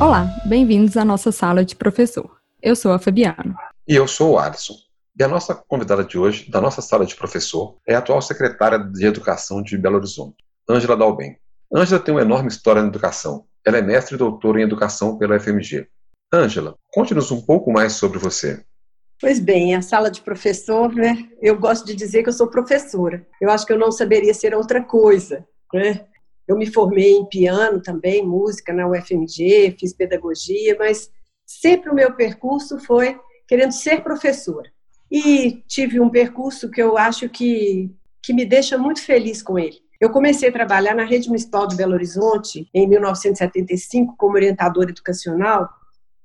Olá, bem-vindos à nossa sala de professor. Eu sou a Fabiana. E eu sou o Alisson. E a nossa convidada de hoje, da nossa sala de professor, é a atual secretária de Educação de Belo Horizonte, Ângela Dalben. Ângela tem uma enorme história na educação. Ela é mestre e doutora em educação pela FMG. Ângela, conte-nos um pouco mais sobre você. Pois bem, a sala de professor, né? Eu gosto de dizer que eu sou professora. Eu acho que eu não saberia ser outra coisa, né? Eu me formei em piano também, música na UFMG, fiz pedagogia, mas sempre o meu percurso foi querendo ser professora. E tive um percurso que eu acho que, que me deixa muito feliz com ele. Eu comecei a trabalhar na Rede Municipal de Belo Horizonte em 1975 como orientadora educacional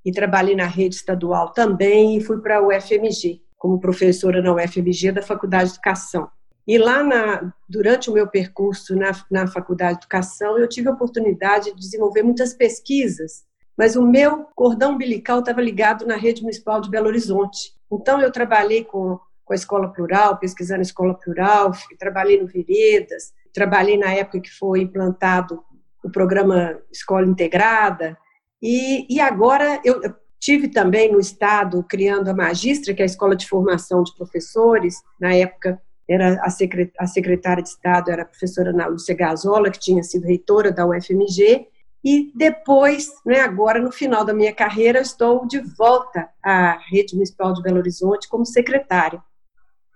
e trabalhei na rede estadual também e fui para a UFMG, como professora na UFMG da Faculdade de Educação. E lá, na, durante o meu percurso na, na Faculdade de Educação, eu tive a oportunidade de desenvolver muitas pesquisas, mas o meu cordão umbilical estava ligado na rede municipal de Belo Horizonte. Então, eu trabalhei com, com a Escola Plural, pesquisando a Escola Plural, trabalhei no Veredas, trabalhei na época que foi implantado o programa Escola Integrada, e, e agora eu tive também no Estado criando a Magistra, que é a Escola de Formação de Professores, na época era a, secretária de Estado era a professora Ana Lúcia Gazola, que tinha sido reitora da UFMG, e depois, né, agora no final da minha carreira, estou de volta à Rede Municipal de Belo Horizonte como secretária.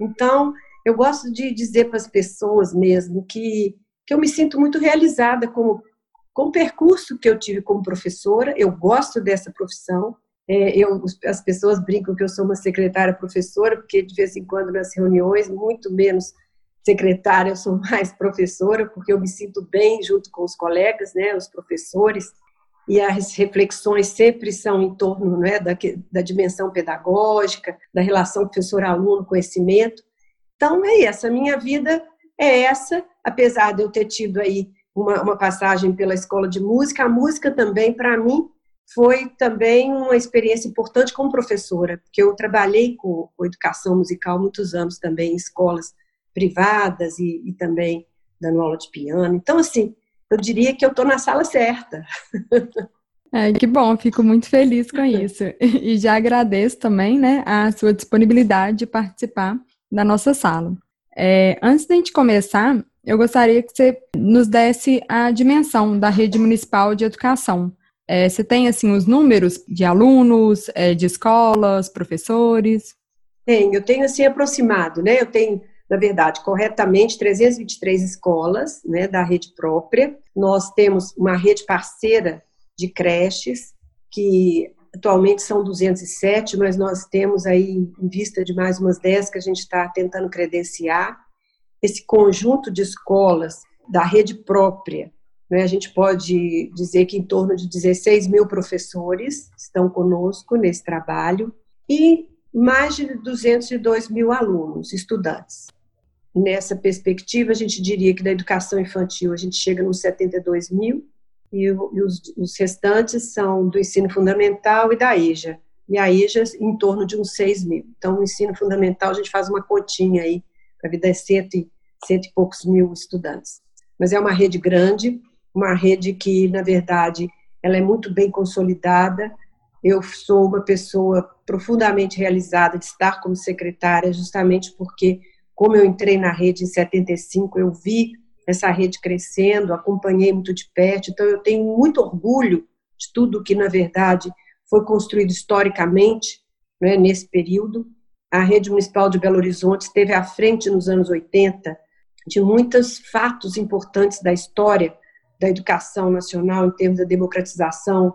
Então, eu gosto de dizer para as pessoas mesmo que, que eu me sinto muito realizada como com o percurso que eu tive como professora, eu gosto dessa profissão. É, eu, as pessoas brincam que eu sou uma secretária professora, porque de vez em quando nas reuniões, muito menos secretária, eu sou mais professora, porque eu me sinto bem junto com os colegas, né, os professores, e as reflexões sempre são em torno né, da, da dimensão pedagógica, da relação professor-aluno, conhecimento. Então, é essa, a minha vida é essa, apesar de eu ter tido aí uma, uma passagem pela escola de música. A música também, para mim, foi também uma experiência importante como professora, porque eu trabalhei com, com educação musical muitos anos também em escolas privadas e, e, também dando aula de piano. Então, assim, eu diria que eu estou na sala certa. É, que bom, fico muito feliz com isso. E já agradeço também né, a sua disponibilidade de participar da nossa sala. É, antes da gente começar, eu gostaria que você nos desse a dimensão da rede municipal de educação. É, você tem, assim, os números de alunos, é, de escolas, professores? Tenho, eu tenho, assim, aproximado, né? Eu tenho, na verdade, corretamente, 323 escolas, né, da rede própria. Nós temos uma rede parceira de creches, que atualmente são 207, mas nós temos aí, em vista de mais umas 10 que a gente está tentando credenciar esse conjunto de escolas da rede própria, né, a gente pode dizer que em torno de 16 mil professores estão conosco nesse trabalho e mais de 202 mil alunos, estudantes. Nessa perspectiva, a gente diria que da educação infantil a gente chega nos 72 mil e, os, os restantes são do ensino fundamental e da EJA. E a EJA em torno de uns 6 mil. Então, o ensino fundamental, a gente faz uma continha aí para vida é cento cento e poucos mil estudantes. Mas é uma rede grande, uma rede que, na verdade, ela é muito bem consolidada. Eu sou uma pessoa profundamente realizada de estar como secretária, justamente porque, como eu entrei na rede em 75, eu vi essa rede crescendo, acompanhei muito de perto, então eu tenho muito orgulho de tudo que, na verdade, foi construído historicamente né, nesse período a rede municipal de Belo Horizonte esteve à frente nos anos 80 de muitos fatos importantes da história da educação nacional em termos da democratização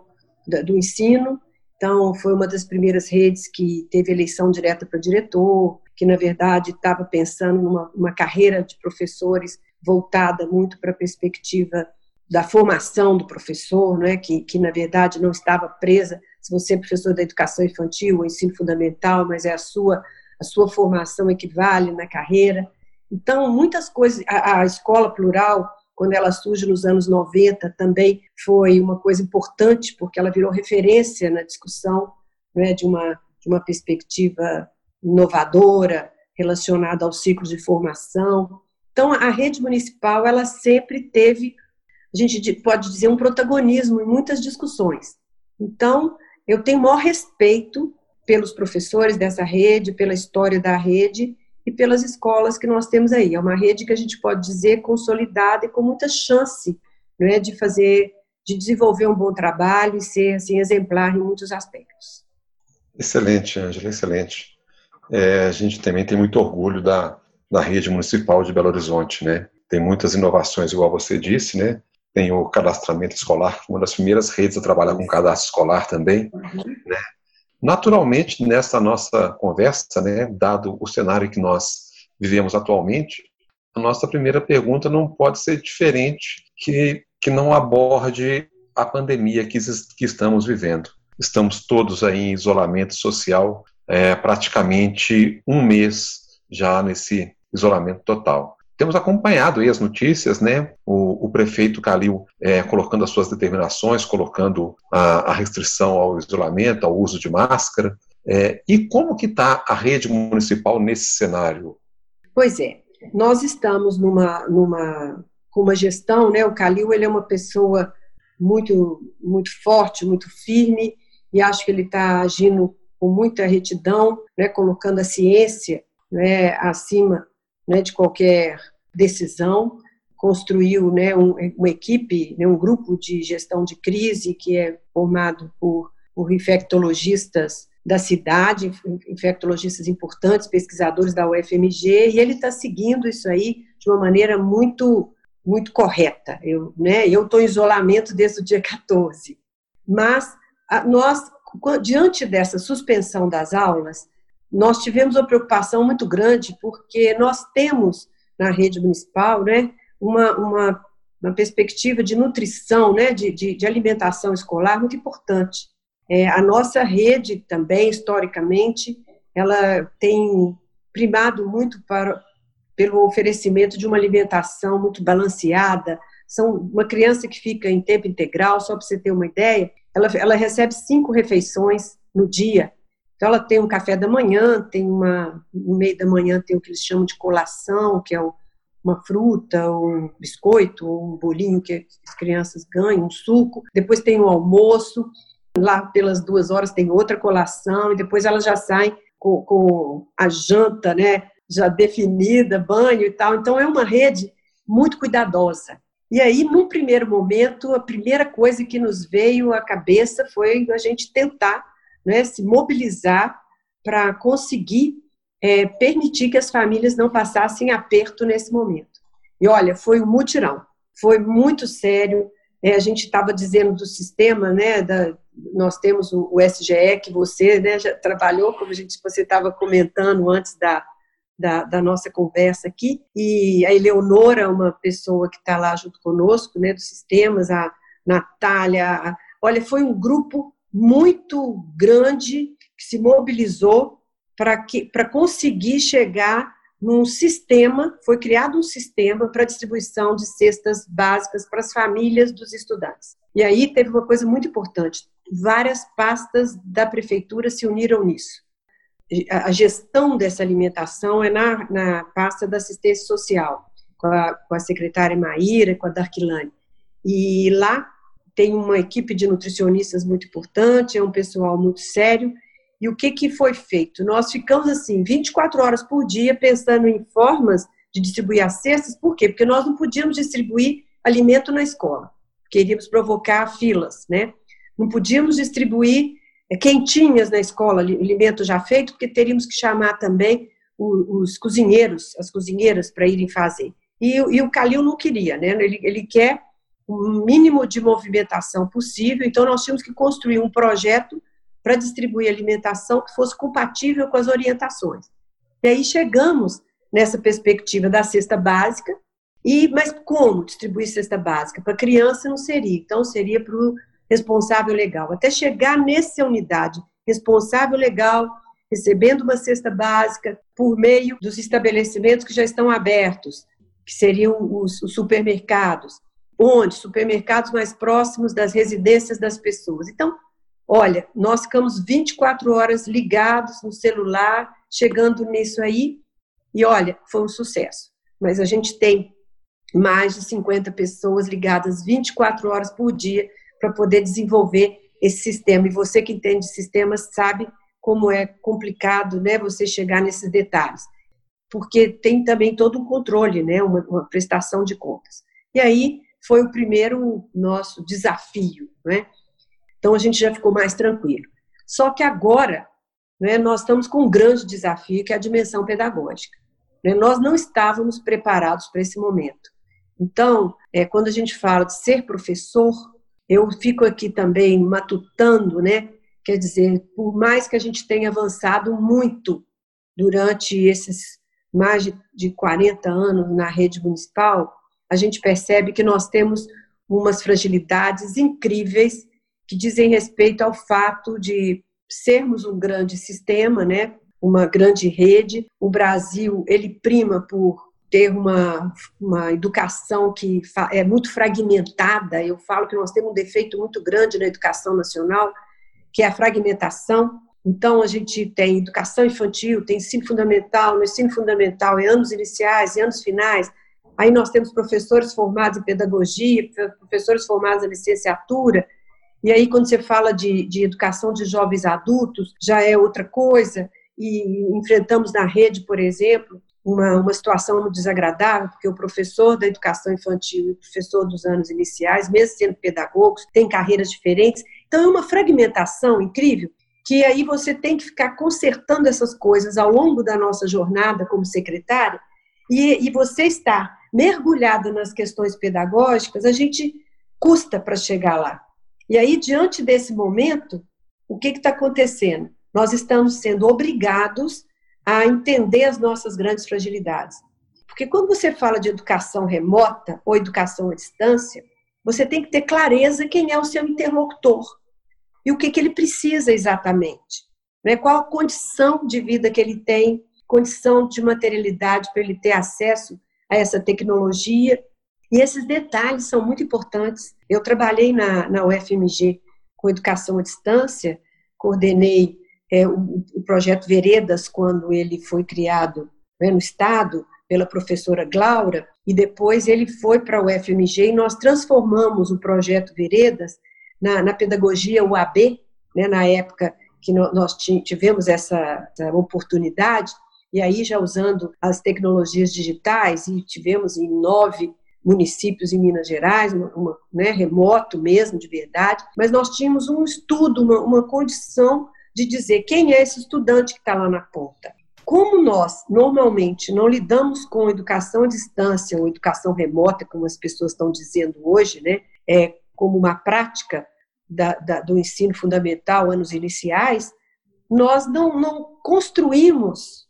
do ensino. Então, foi uma das primeiras redes que teve eleição direta para diretor, que, na verdade, estava pensando numa uma carreira de professores voltada muito para a perspectiva da formação do professor, né, que, que, na verdade, não estava presa se você é professor da educação infantil ou ensino fundamental, mas é a sua a sua formação equivale na carreira. Então, muitas coisas, a, a escola plural, quando ela surge nos anos 90, também foi uma coisa importante, porque ela virou referência na discussão né, de, uma, de uma perspectiva inovadora relacionada aos ciclos de formação. Então, a rede municipal, ela sempre teve, a gente pode dizer, um protagonismo em muitas discussões. Então, eu tenho maior respeito pelos professores dessa rede, pela história da rede e pelas escolas que nós temos aí. É uma rede que a gente pode dizer consolidada e com muita chance né, de fazer, de desenvolver um bom trabalho e ser assim, exemplar em muitos aspectos. Excelente, Ângela, excelente. É, a gente também tem muito orgulho da, da rede municipal de Belo Horizonte, né? Tem muitas inovações, igual você disse, né? Tem o cadastramento escolar, uma das primeiras redes a trabalhar com cadastro escolar também, uhum. né? Naturalmente, nessa nossa conversa, né, dado o cenário que nós vivemos atualmente, a nossa primeira pergunta não pode ser diferente que, que não aborde a pandemia que, que estamos vivendo. Estamos todos aí em isolamento social, é, praticamente um mês já nesse isolamento total. Temos acompanhado aí as notícias, né? O, o prefeito Calil é, colocando as suas determinações, colocando a, a, restrição ao isolamento, ao uso de máscara. É, e como que está a rede municipal nesse cenário? Pois é, nós estamos numa, numa uma gestão, né? O Calil ele é uma pessoa muito muito forte, muito firme e acho que ele está agindo com muita retidão, né? Colocando a ciência, né? Acima né, de qualquer decisão, construiu né, um, uma equipe, né, um grupo de gestão de crise que é formado por, por infectologistas da cidade, infectologistas importantes, pesquisadores da UFMG, e ele está seguindo isso aí de uma maneira muito muito correta. Eu né, estou em isolamento desde o dia 14, mas a, nós diante dessa suspensão das aulas, nós tivemos uma preocupação muito grande, porque nós temos na rede municipal né, uma, uma, uma perspectiva de nutrição, né, de, de, de alimentação escolar muito importante. É, a nossa rede também, historicamente, ela tem primado muito para, pelo oferecimento de uma alimentação muito balanceada. São uma criança que fica em tempo integral, só para você ter uma ideia, ela, ela recebe cinco refeições no dia então, ela tem um café da manhã, tem uma, no meio da manhã tem o que eles chamam de colação, que é uma fruta, um biscoito, um bolinho que as crianças ganham, um suco. Depois tem o almoço, lá pelas duas horas tem outra colação, e depois elas já saem com, com a janta, né, já definida, banho e tal. Então, é uma rede muito cuidadosa. E aí, num primeiro momento, a primeira coisa que nos veio à cabeça foi a gente tentar né, se mobilizar para conseguir é, permitir que as famílias não passassem aperto nesse momento. E olha, foi um mutirão, foi muito sério. É, a gente estava dizendo do sistema, né? Da, nós temos o, o, SGE que você né, já trabalhou, como a gente, você estava comentando antes da, da, da, nossa conversa aqui. E a Eleonora, uma pessoa que está lá junto conosco, né, dos sistemas, a Natália. A, olha, foi um grupo muito grande que se mobilizou para conseguir chegar num sistema, foi criado um sistema para distribuição de cestas básicas para as famílias dos estudantes. E aí teve uma coisa muito importante: várias pastas da prefeitura se uniram nisso. A gestão dessa alimentação é na, na pasta da assistência social, com a, com a secretária Maíra, com a Darquilane. E lá tem uma equipe de nutricionistas muito importante, é um pessoal muito sério. E o que, que foi feito? Nós ficamos assim, 24 horas por dia, pensando em formas de distribuir as cestas, por quê? Porque nós não podíamos distribuir alimento na escola, queríamos provocar filas, né? Não podíamos distribuir é, quentinhas na escola, alimento já feito, porque teríamos que chamar também os cozinheiros, as cozinheiras, para irem fazer. E, e o Calil não queria, né? Ele, ele quer o mínimo de movimentação possível, então nós tínhamos que construir um projeto para distribuir alimentação que fosse compatível com as orientações. E aí chegamos nessa perspectiva da cesta básica, e mas como distribuir cesta básica? Para criança não seria, então seria para o responsável legal. Até chegar nessa unidade, responsável legal, recebendo uma cesta básica por meio dos estabelecimentos que já estão abertos, que seriam os, os supermercados, Onde? Supermercados mais próximos das residências das pessoas. Então, olha, nós ficamos 24 horas ligados no celular, chegando nisso aí, e olha, foi um sucesso. Mas a gente tem mais de 50 pessoas ligadas 24 horas por dia para poder desenvolver esse sistema. E você que entende sistemas sabe como é complicado, né, você chegar nesses detalhes, porque tem também todo um controle, né, uma, uma prestação de contas. E aí foi o primeiro nosso desafio, né? Então a gente já ficou mais tranquilo. Só que agora, né, nós estamos com um grande desafio que é a dimensão pedagógica. Né? Nós não estávamos preparados para esse momento. Então, é, quando a gente fala de ser professor, eu fico aqui também matutando, né? Quer dizer, por mais que a gente tenha avançado muito durante esses mais de, de 40 anos na rede municipal, a gente percebe que nós temos umas fragilidades incríveis que dizem respeito ao fato de sermos um grande sistema, né? Uma grande rede. O Brasil ele prima por ter uma, uma educação que é muito fragmentada. Eu falo que nós temos um defeito muito grande na educação nacional, que é a fragmentação. Então, a gente tem educação infantil, tem ensino fundamental, no ensino fundamental, em anos iniciais, em anos finais. Aí nós temos professores formados em pedagogia, professores formados em licenciatura. E aí, quando você fala de, de educação de jovens adultos, já é outra coisa. E enfrentamos na rede, por exemplo, uma, uma situação muito desagradável, porque o professor da educação infantil e o professor dos anos iniciais, mesmo sendo pedagogos, têm carreiras diferentes. Então, é uma fragmentação incrível que aí você tem que ficar consertando essas coisas ao longo da nossa jornada como secretária, e, e você está mergulhada nas questões pedagógicas, a gente custa para chegar lá. E aí, diante desse momento, o que está acontecendo? Nós estamos sendo obrigados a entender as nossas grandes fragilidades. Porque quando você fala de educação remota ou educação à distância, você tem que ter clareza quem é o seu interlocutor e o que, que ele precisa exatamente. Né? Qual a condição de vida que ele tem, condição de materialidade para ele ter acesso a essa tecnologia. E esses detalhes são muito importantes. Eu trabalhei na, na UFMG com educação à distância, coordenei é, o, o, projeto Veredas, quando ele foi criado né, no Estado, pela professora Glaura, e depois ele foi para o FMG e nós transformamos o projeto Veredas na, na pedagogia UAB, né, na época que nós tivemos essa, essa, oportunidade, e aí já usando as tecnologias digitais, e tivemos em nove municípios em Minas Gerais, uma, uma né, remoto mesmo, de verdade, mas nós tínhamos um estudo, uma, uma condição de dizer quem é esse estudante que está lá na ponta. Como nós, normalmente, não lidamos com educação à distância ou educação remota, como as pessoas estão dizendo hoje, né, é, como uma prática da, da, do ensino fundamental, anos iniciais, nós não, não construímos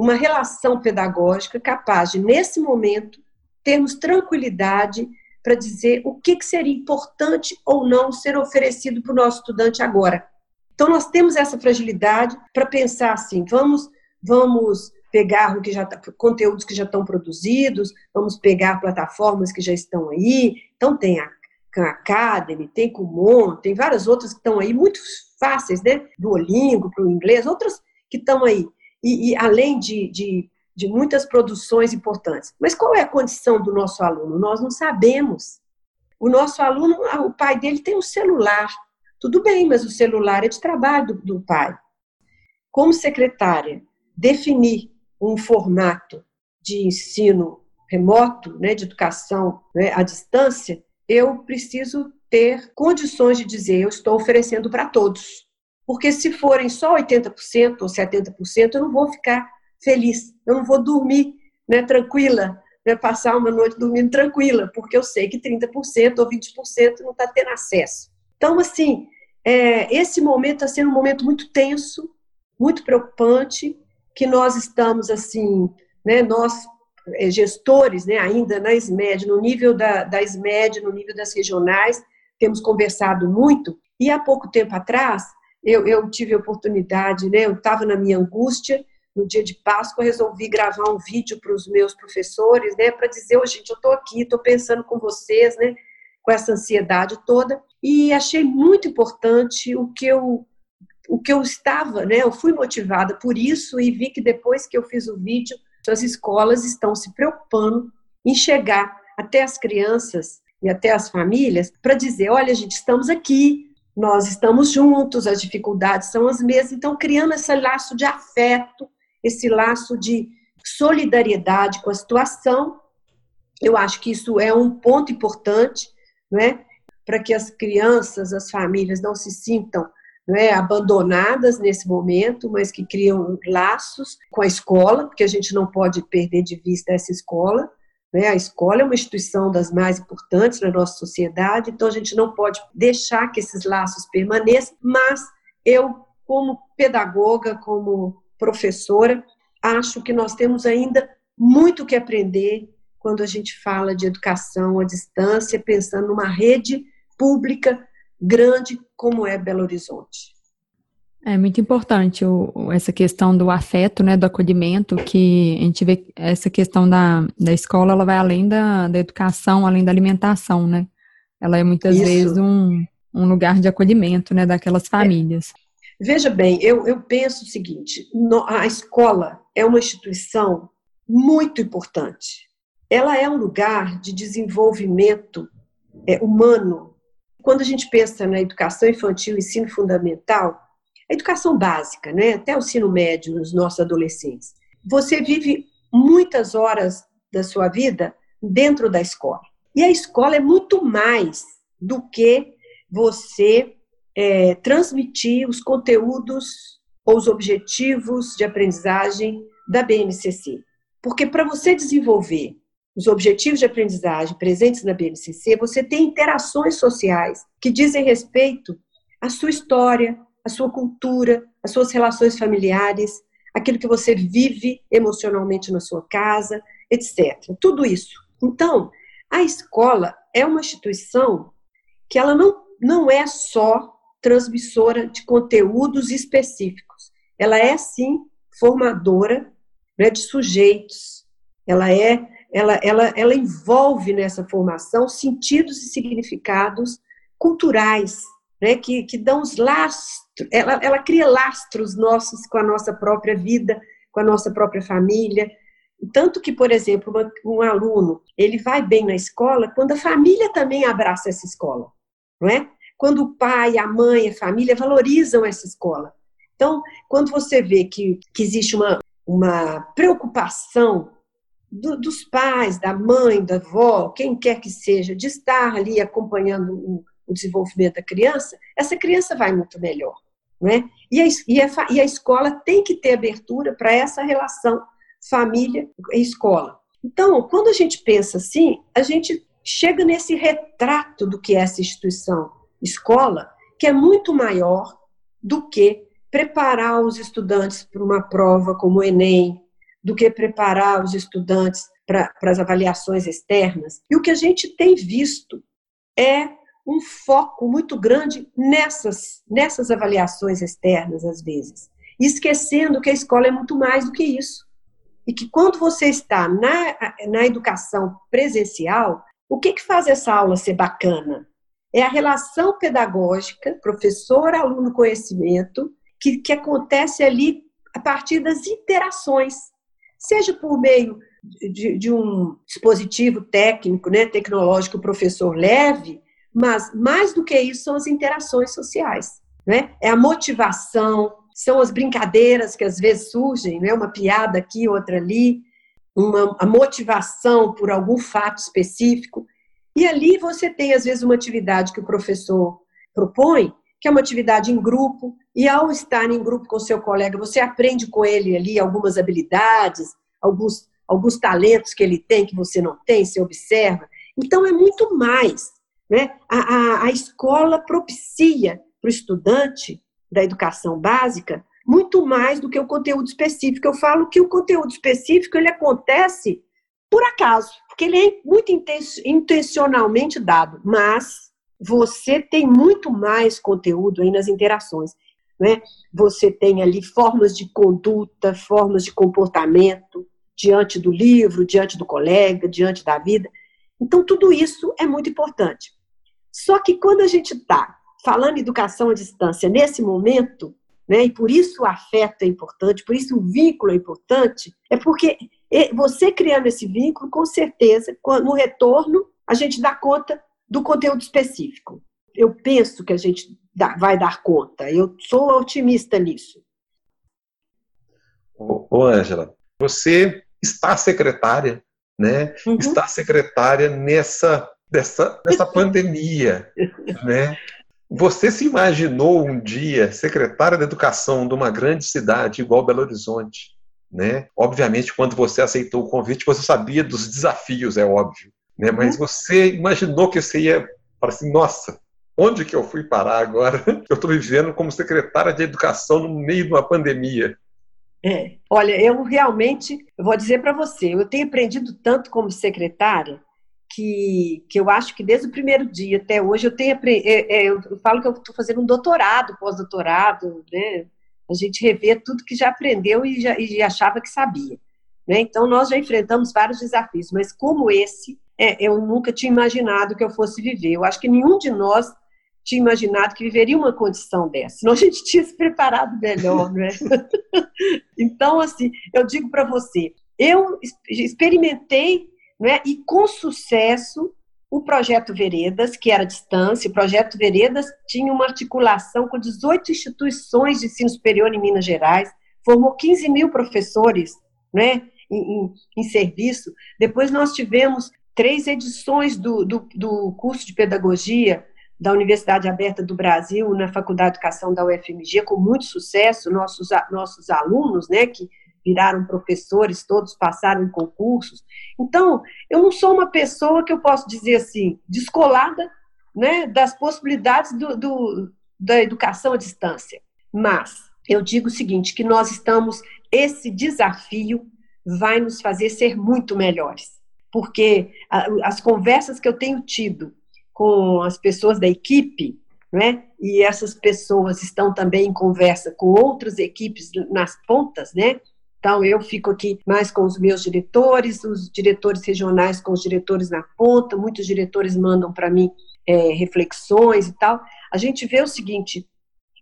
uma relação pedagógica capaz de, nesse momento, termos tranquilidade para dizer o que, que seria importante ou não ser oferecido para o nosso estudante agora. Então nós temos essa fragilidade para pensar assim, vamos vamos pegar o que já tá, conteúdos que já estão produzidos, vamos pegar plataformas que já estão aí. Então tem a Khan Academy, tem Kumon, tem várias outras que estão aí muito fáceis, né? Duolingo para o inglês, outras que estão aí. E, e além de, de, de muitas produções importantes. Mas qual é a condição do nosso aluno? Nós não sabemos. O nosso aluno, o pai dele tem um celular, tudo bem, mas o celular é de trabalho do, do pai. Como secretária, definir um formato de ensino remoto, né, de educação né, à distância, eu preciso ter condições de dizer eu estou oferecendo para todos. Porque se forem só 80% ou 70%, eu não vou ficar feliz, eu não vou dormir né, tranquila, né, passar uma noite dormindo tranquila, porque eu sei que 30% ou 20% não está tendo acesso. Então, assim, é, esse momento está sendo um momento muito tenso, muito preocupante, que nós estamos, assim, né, nós, é, gestores, né, ainda na SMED, no nível da, da SMED, no nível das regionais, temos conversado muito, e há pouco tempo atrás, eu, eu tive a oportunidade, né, eu estava na minha angústia, no dia de Páscoa, resolvi gravar um vídeo para os meus professores, né, para dizer, oh, gente, eu estou aqui, estou pensando com vocês, né, com essa ansiedade toda, e achei muito importante o que eu o que eu estava, né? Eu fui motivada por isso e vi que depois que eu fiz o vídeo, as escolas estão se preocupando em chegar até as crianças e até as famílias para dizer, olha, gente, estamos aqui, nós estamos juntos, as dificuldades são as mesmas, então criando esse laço de afeto, esse laço de solidariedade com a situação, eu acho que isso é um ponto importante, né, para que as crianças, as famílias não se sintam é, abandonadas nesse momento, mas que criam laços com a escola, porque a gente não pode perder de vista essa escola. Né? A escola é uma instituição das mais importantes na nossa sociedade, então a gente não pode deixar que esses laços permaneçam, mas eu, como pedagoga, como professora, acho que nós temos ainda muito que aprender quando a gente fala de educação à distância, pensando numa rede pública grande como é Belo Horizonte. É muito importante o, essa questão do afeto, né, do acolhimento, que a gente vê essa questão da, da escola, ela vai além da, da educação, além da alimentação, né? Ela é muitas Isso. vezes um, um lugar de acolhimento, né, daquelas é. famílias. É. Veja bem, eu, eu penso o seguinte, no, a escola é uma instituição muito importante. Ela é um lugar de desenvolvimento é, humano. Quando a gente pensa na educação infantil, ensino fundamental, a educação básica, né, até o ensino médio nos nossos adolescentes. Você vive muitas horas da sua vida dentro da escola. E a escola é muito mais do que você é, transmitir os conteúdos ou os objetivos de aprendizagem da BNCC. Porque para você desenvolver os objetivos de aprendizagem presentes na BNCC, você tem interações sociais que dizem respeito à sua história, a sua cultura, as suas relações familiares, aquilo que você vive emocionalmente na sua casa, etc. Tudo isso. Então, a escola é uma instituição que ela não, não é só transmissora de conteúdos específicos. Ela é, sim, formadora né, de sujeitos. Ela é, ela, ela, ela envolve nessa formação sentidos e significados culturais, né, que, que dão os lastros, ela, ela cria lastros nossos com a nossa própria vida, com a nossa própria família. Tanto que, por exemplo, uma, um aluno, ele vai bem na escola quando a família também abraça essa escola, não é? Quando o pai, a mãe, a família valorizam essa escola. Então, quando você vê que, que existe uma, uma preocupação do, dos pais, da mãe, da avó, quem quer que seja, de estar ali acompanhando o, o desenvolvimento da criança, essa criança vai muito melhor. Né? E, a, e, a, e a escola tem que ter abertura para essa relação família e escola. Então, quando a gente pensa assim, a gente chega nesse retrato do que é essa instituição, escola, que é muito maior do que preparar os estudantes para uma prova como o Enem, do que preparar os estudantes para as avaliações externas. E o que a gente tem visto é um foco muito grande nessas, nessas avaliações externas, às vezes, esquecendo que a escola é muito mais do que isso. E que quando você está na, na educação presencial, o que, que faz essa aula ser bacana? É a relação pedagógica, professor, aluno, conhecimento, que, que acontece ali a partir das interações, seja por meio de, de um dispositivo técnico, né, tecnológico, o professor leve, mas, mais do que isso, são as interações sociais. Né? É a motivação, são as brincadeiras que às vezes surgem, né? uma piada aqui, outra ali, uma, a motivação por algum fato específico. E ali você tem, às vezes, uma atividade que o professor propõe, que é uma atividade em grupo, e ao estar em grupo com seu colega, você aprende com ele ali algumas habilidades, alguns, alguns talentos que ele tem que você não tem, você observa. Então, é muito mais né? A, a, a escola propicia para o estudante da educação básica muito mais do que o conteúdo específico. Eu falo que o conteúdo específico ele acontece por acaso, porque ele é muito intencionalmente dado, mas você tem muito mais conteúdo aí nas interações. Né? Você tem ali formas de conduta, formas de comportamento diante do livro, diante do colega, diante da vida. Então, tudo isso é muito importante. Só que quando a gente está falando em educação à distância nesse momento, né, e por isso o afeto é importante, por isso o vínculo é importante, é porque você criando esse vínculo, com certeza, no retorno, a gente dá conta do conteúdo específico. Eu penso que a gente vai dar conta. Eu sou otimista nisso. Ô, Ângela, você está secretária, né? Uhum. Está secretária nessa, dessa, nessa pandemia, né? Você se imaginou um dia secretária da educação de uma grande cidade igual Belo Horizonte? Né? Obviamente, quando você aceitou o convite, você sabia dos desafios, é óbvio. Né? Mas uhum. você imaginou que você ia para assim, nossa, onde que eu fui parar agora? Eu estou vivendo como secretária de educação no meio de uma pandemia. É. Olha, eu realmente, eu vou dizer para você, eu tenho aprendido tanto como secretária que, que eu acho que desde o primeiro dia até hoje eu tenho é, é, eu falo que eu estou fazendo um doutorado, pós-doutorado, né? A gente revê tudo que já aprendeu e, já, e achava que sabia. Né? Então nós já enfrentamos vários desafios, mas como esse, é, eu nunca tinha imaginado que eu fosse viver. Eu acho que nenhum de nós tinha imaginado que viveria uma condição dessa, senão a gente tinha se preparado melhor, né? então, assim, eu digo para você, eu experimentei né? e com sucesso o projeto Veredas, que era a distância, o projeto Veredas tinha uma articulação com 18 instituições de ensino superior em Minas Gerais, formou 15 mil professores né, em, em, em serviço. Depois nós tivemos três edições do, do, do, curso de pedagogia da Universidade Aberta do Brasil, na Faculdade de Educação da UFMG, com muito sucesso, nossos, nossos alunos, né, que viraram professores, todos passaram em concursos. Então, eu não sou uma pessoa que eu posso dizer assim, descolada né, das possibilidades do, do, da educação à distância. Mas eu digo o seguinte, que nós estamos, esse desafio vai nos fazer ser muito melhores. Porque as conversas que eu tenho tido com as pessoas da equipe, né? E essas pessoas estão também em conversa com outras equipes nas pontas, né? Então, eu fico aqui mais com os meus diretores, os diretores regionais com os diretores na ponta, muitos diretores mandam para mim é, reflexões e tal. A gente vê o seguinte,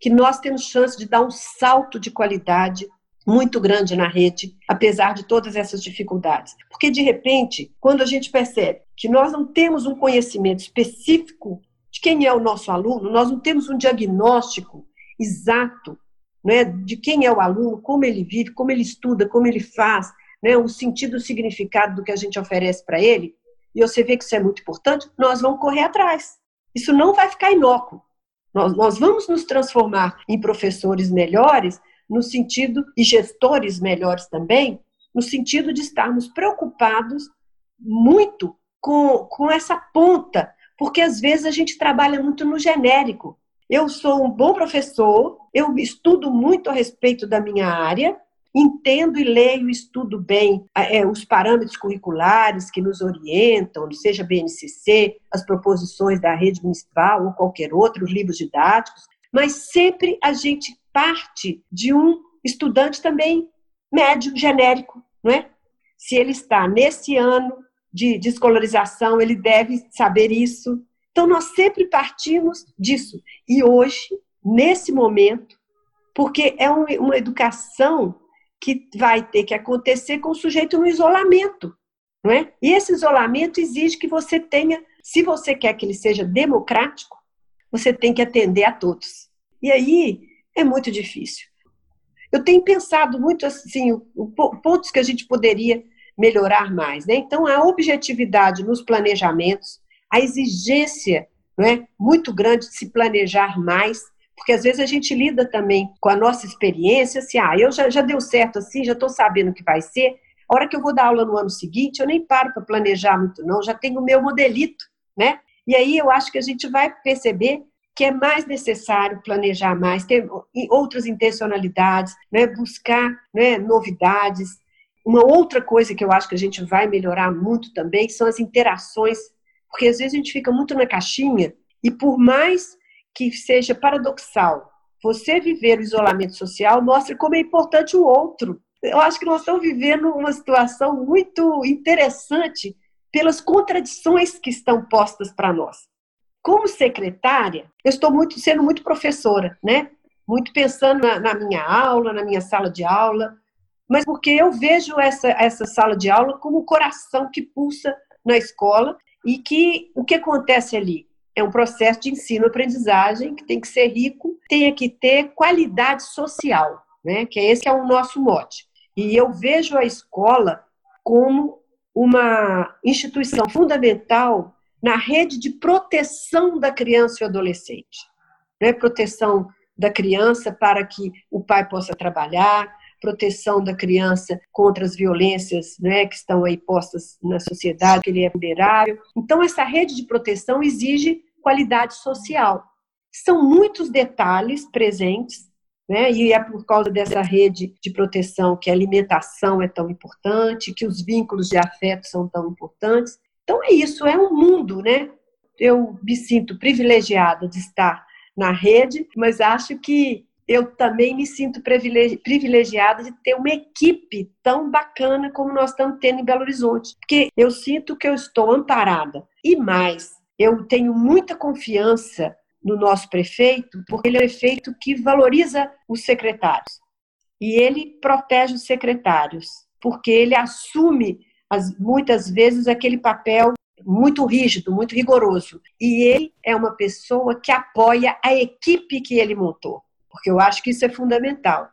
que nós temos chance de dar um salto de qualidade muito grande na rede, apesar de todas essas dificuldades. Porque, de repente, quando a gente percebe que nós não temos um conhecimento específico de quem é o nosso aluno, nós não temos um diagnóstico exato né, de quem é o aluno, como ele vive, como ele estuda, como ele faz, né, o sentido, o significado do que a gente oferece para ele, e você vê que isso é muito importante, nós vamos correr atrás. Isso não vai ficar inócuo. Nós, nós vamos nos transformar em professores melhores, no sentido, e gestores melhores também, no sentido de estarmos preocupados muito com, com essa ponta, porque às vezes a gente trabalha muito no genérico. Eu sou um bom professor, eu estudo muito a respeito da minha área, entendo e leio estudo bem é, os parâmetros curriculares que nos orientam, seja BNCC, as proposições da rede municipal ou qualquer outro, os livros didáticos, mas sempre a gente parte de um estudante também médio, genérico, não é? Se ele está nesse ano de, de escolarização, ele deve saber isso, então, nós sempre partimos disso. E hoje, nesse momento, porque é uma educação que vai ter que acontecer com o sujeito no isolamento. Não é? E esse isolamento exige que você tenha, se você quer que ele seja democrático, você tem que atender a todos. E aí é muito difícil. Eu tenho pensado muito assim, pontos que a gente poderia melhorar mais. Né? Então, a objetividade nos planejamentos, a exigência não é, muito grande de se planejar mais, porque às vezes a gente lida também com a nossa experiência, assim, ah, eu já, já deu certo assim, já estou sabendo o que vai ser, a hora que eu vou dar aula no ano seguinte, eu nem paro para planejar muito não, já tenho o meu modelito, né? E aí eu acho que a gente vai perceber que é mais necessário planejar mais, ter outras intencionalidades, né? buscar né, novidades. Uma outra coisa que eu acho que a gente vai melhorar muito também são as interações porque às vezes a gente fica muito na caixinha e por mais que seja paradoxal, você viver o isolamento social mostra como é importante o outro. Eu acho que nós estamos vivendo uma situação muito interessante pelas contradições que estão postas para nós. Como secretária, eu estou muito sendo muito professora, né? Muito pensando na, na minha aula, na minha sala de aula, mas porque eu vejo essa, essa sala de aula como o coração que pulsa na escola e que o que acontece ali? é um processo de ensino-aprendizagem que tem que ser rico, tem que ter qualidade social, né? Que é esse que é o nosso mote. E eu vejo a escola como uma instituição fundamental na rede de proteção da criança e do adolescente. Né? Proteção da criança para que o pai possa trabalhar, proteção da criança contra as violências né, que estão aí postas na sociedade, que ele é vulnerável. Então, essa rede de proteção exige qualidade social. São muitos detalhes presentes, né, e é por causa dessa rede de proteção que a alimentação é tão importante, que os vínculos de afeto são tão importantes. Então, é isso, é um mundo, né? Eu me sinto privilegiada de estar na rede, mas acho que eu também me sinto privilegiada de ter uma equipe tão bacana como nós estamos tendo em Belo Horizonte, porque eu sinto que eu estou amparada. E mais, eu tenho muita confiança no nosso prefeito, porque ele é um prefeito que valoriza os secretários. E ele protege os secretários, porque ele assume as, muitas vezes aquele papel muito rígido, muito rigoroso. E ele é uma pessoa que apoia a equipe que ele montou porque eu acho que isso é fundamental.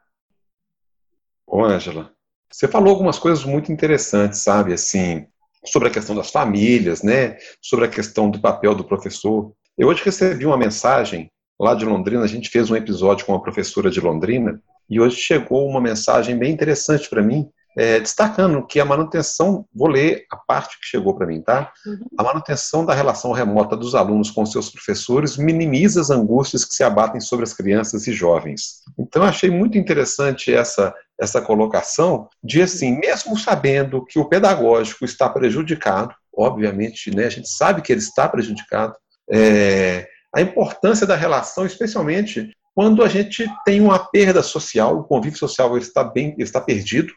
Ô, Ângela, você falou algumas coisas muito interessantes, sabe, assim, sobre a questão das famílias, né, sobre a questão do papel do professor. Eu hoje recebi uma mensagem lá de Londrina, a gente fez um episódio com uma professora de Londrina, e hoje chegou uma mensagem bem interessante para mim, é, destacando que a manutenção, vou ler a parte que chegou para mim, tá? Uhum. A manutenção da relação remota dos alunos com seus professores minimiza as angústias que se abatem sobre as crianças e jovens. Então, achei muito interessante essa, essa colocação de, assim, mesmo sabendo que o pedagógico está prejudicado, obviamente, né, a gente sabe que ele está prejudicado, é, a importância da relação, especialmente quando a gente tem uma perda social, o convívio social está bem, está perdido,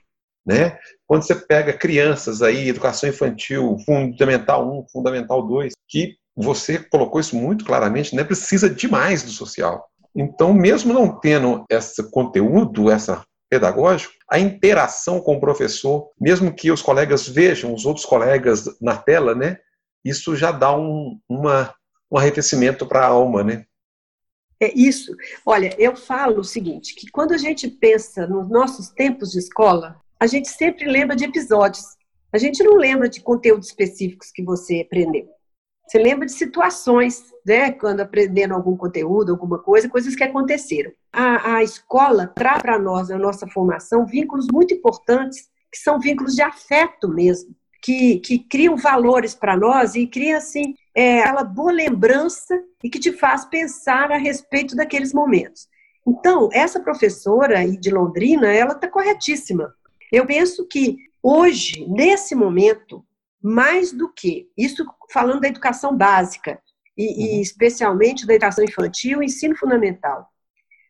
né? Quando você pega crianças aí, educação infantil, fundamental 1, fundamental 2, que você colocou isso muito claramente, né? precisa demais do social. Então, mesmo não tendo esse conteúdo, essa pedagógico, a interação com o professor, mesmo que os colegas vejam os outros colegas na tela, né? Isso já dá um, uma, um arrefecimento para a alma, né? É isso. Olha, eu falo o seguinte, que quando a gente pensa nos nossos tempos de escola, a gente sempre lembra de episódios. A gente não lembra de conteúdos específicos que você aprendeu. Você lembra de situações, né? Quando aprendendo algum conteúdo, alguma coisa, coisas que aconteceram. A, a escola traz para nós, na nossa formação, vínculos muito importantes, que são vínculos de afeto mesmo, que, que criam valores para nós e cria, assim, é, aquela boa lembrança e que te faz pensar a respeito daqueles momentos. Então, essa professora de Londrina, ela está corretíssima. Eu penso que hoje, nesse momento, mais do que, isso falando da educação básica, e, uhum. e especialmente da educação infantil e ensino fundamental,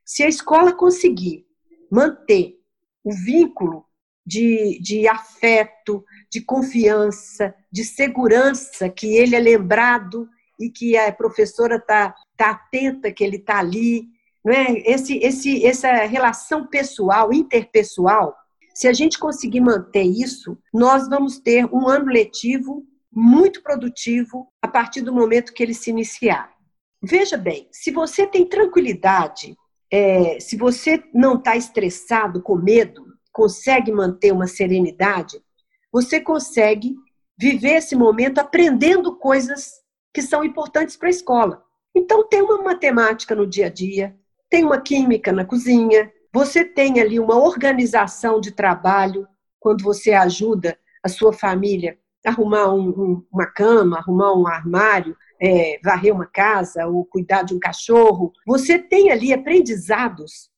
se a escola conseguir manter o vínculo de, de afeto, de confiança, de segurança, que ele é lembrado e que a professora está tá atenta que ele está ali, não é? esse, esse, essa relação pessoal, interpessoal, se a gente conseguir manter isso, nós vamos ter um ano letivo muito produtivo a partir do momento que ele se iniciar. Veja bem, se você tem tranquilidade, é, se você não está estressado, com medo, consegue manter uma serenidade, você consegue viver esse momento aprendendo coisas que são importantes para a escola. Então, tem uma matemática no dia a dia, tem uma química na cozinha, você tem ali uma organização de trabalho quando você ajuda a sua família a arrumar um, um, uma cama, arrumar um armário, é, varrer uma casa ou cuidar de um cachorro. Você tem ali aprendizados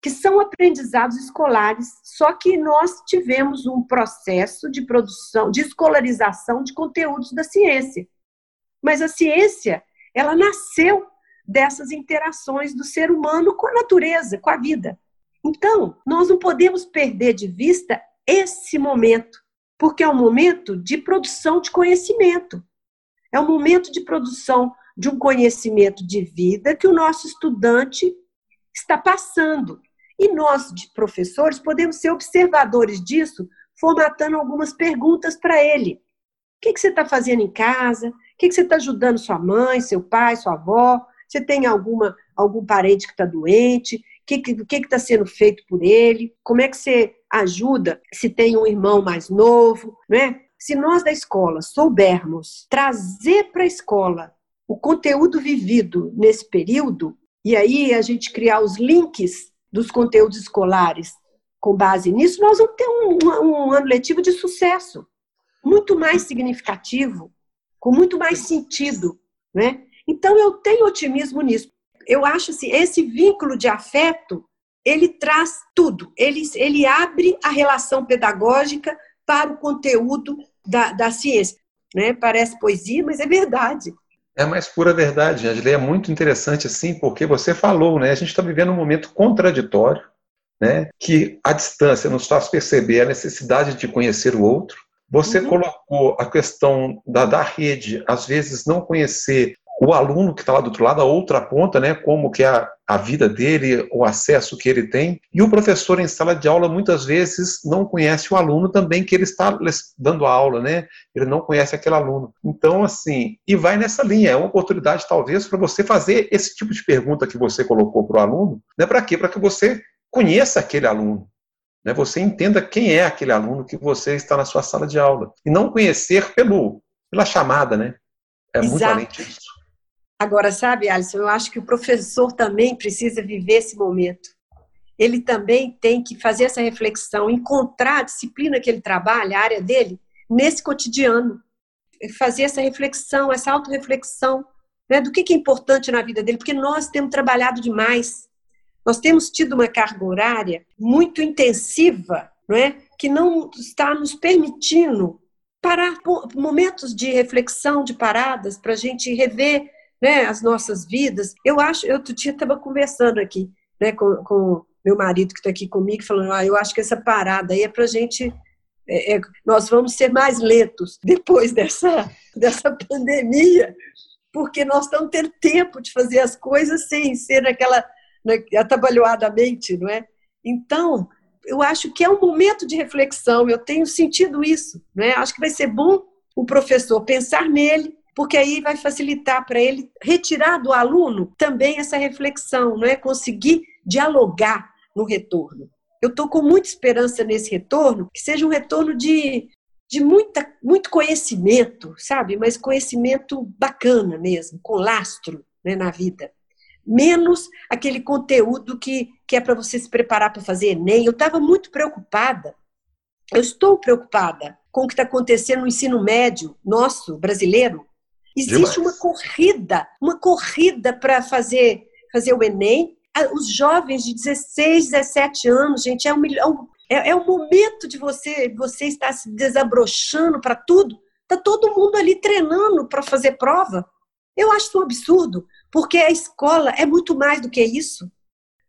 que são aprendizados escolares, só que nós tivemos um processo de produção, de escolarização de conteúdos da ciência. Mas a ciência, ela nasceu dessas interações do ser humano com a natureza, com a vida. Então, nós não podemos perder de vista esse momento, porque é um momento de produção de conhecimento. É um momento de produção de um conhecimento de vida que o nosso estudante está passando. E nós, de professores, podemos ser observadores disso, formatando algumas perguntas para ele. O que, que você está fazendo em casa? que, que você está ajudando sua mãe, seu pai, sua avó? Você tem alguma, algum parente que está doente? Que está que, que tá sendo feito por ele? Como é que você ajuda se tem um irmão mais novo? Né? Se nós da escola soubermos trazer para a escola o conteúdo vivido nesse período, e aí a gente criar os links dos conteúdos escolares com base nisso, nós vamos ter um, um, um ano letivo de sucesso, muito mais significativo, com muito mais sentido, né? Então eu tenho otimismo nisso. Eu acho assim, esse vínculo de afeto, ele traz tudo. Ele, ele abre a relação pedagógica para o conteúdo da, da ciência. Né? Parece poesia, mas é verdade. É a mais pura verdade, Angela. É muito interessante assim, porque você falou, né? A gente está vivendo um momento contraditório, né? Que a distância nos faz perceber a necessidade de conhecer o outro, você uhum. colocou a questão da, da rede, às vezes não conhecer o aluno que está lá do outro lado, a outra ponta, né, como que é a, a vida dele, o acesso que ele tem, e o professor em sala de aula muitas vezes não conhece o aluno também que ele está dando aula, né, ele não conhece aquele aluno. Então, assim, e vai nessa linha, é uma oportunidade talvez para você fazer esse tipo de pergunta que você colocou para o aluno, né, para quê? Para que você conheça aquele aluno, né? Você entenda quem é aquele aluno que você está na sua sala de aula. E não conhecer pelo, pela chamada, né? É Exato. muito além disso. Agora, sabe, Alisson, eu acho que o professor também precisa viver esse momento. Ele também tem que fazer essa reflexão, encontrar a disciplina que ele trabalha, a área dele, nesse cotidiano. Fazer essa reflexão, essa autorreflexão né, do que é importante na vida dele, porque nós temos trabalhado demais nós temos tido uma carga horária muito intensiva, não é? que não está nos permitindo parar momentos de reflexão, de paradas, para a gente rever né, as nossas vidas. Eu acho, eu outro dia estava conversando aqui né, com, com meu marido que está aqui comigo, falando, ah, eu acho que essa parada aí é para a gente é, é, nós vamos ser mais lentos depois dessa, dessa pandemia, porque nós estamos tendo tempo de fazer as coisas sem ser aquela né, atabalhoadamente, não é? Então, eu acho que é um momento de reflexão, eu tenho sentido isso, não é? Acho que vai ser bom o professor pensar nele, porque aí vai facilitar para ele retirar do aluno também essa reflexão, não é? Conseguir dialogar no retorno. Eu estou com muita esperança nesse retorno, que seja um retorno de, de muita, muito conhecimento, sabe? Mas conhecimento bacana mesmo, com lastro né, na vida menos aquele conteúdo que, que é para você se preparar para fazer Enem. Eu estava muito preocupada, eu estou preocupada com o que está acontecendo no ensino médio nosso, brasileiro. Existe Demais. uma corrida, uma corrida para fazer, fazer o Enem. Os jovens de 16, 17 anos, gente, é um, é, é um momento de você, você estar se desabrochando para tudo. Está todo mundo ali treinando para fazer prova. Eu acho isso um absurdo. Porque a escola é muito mais do que isso.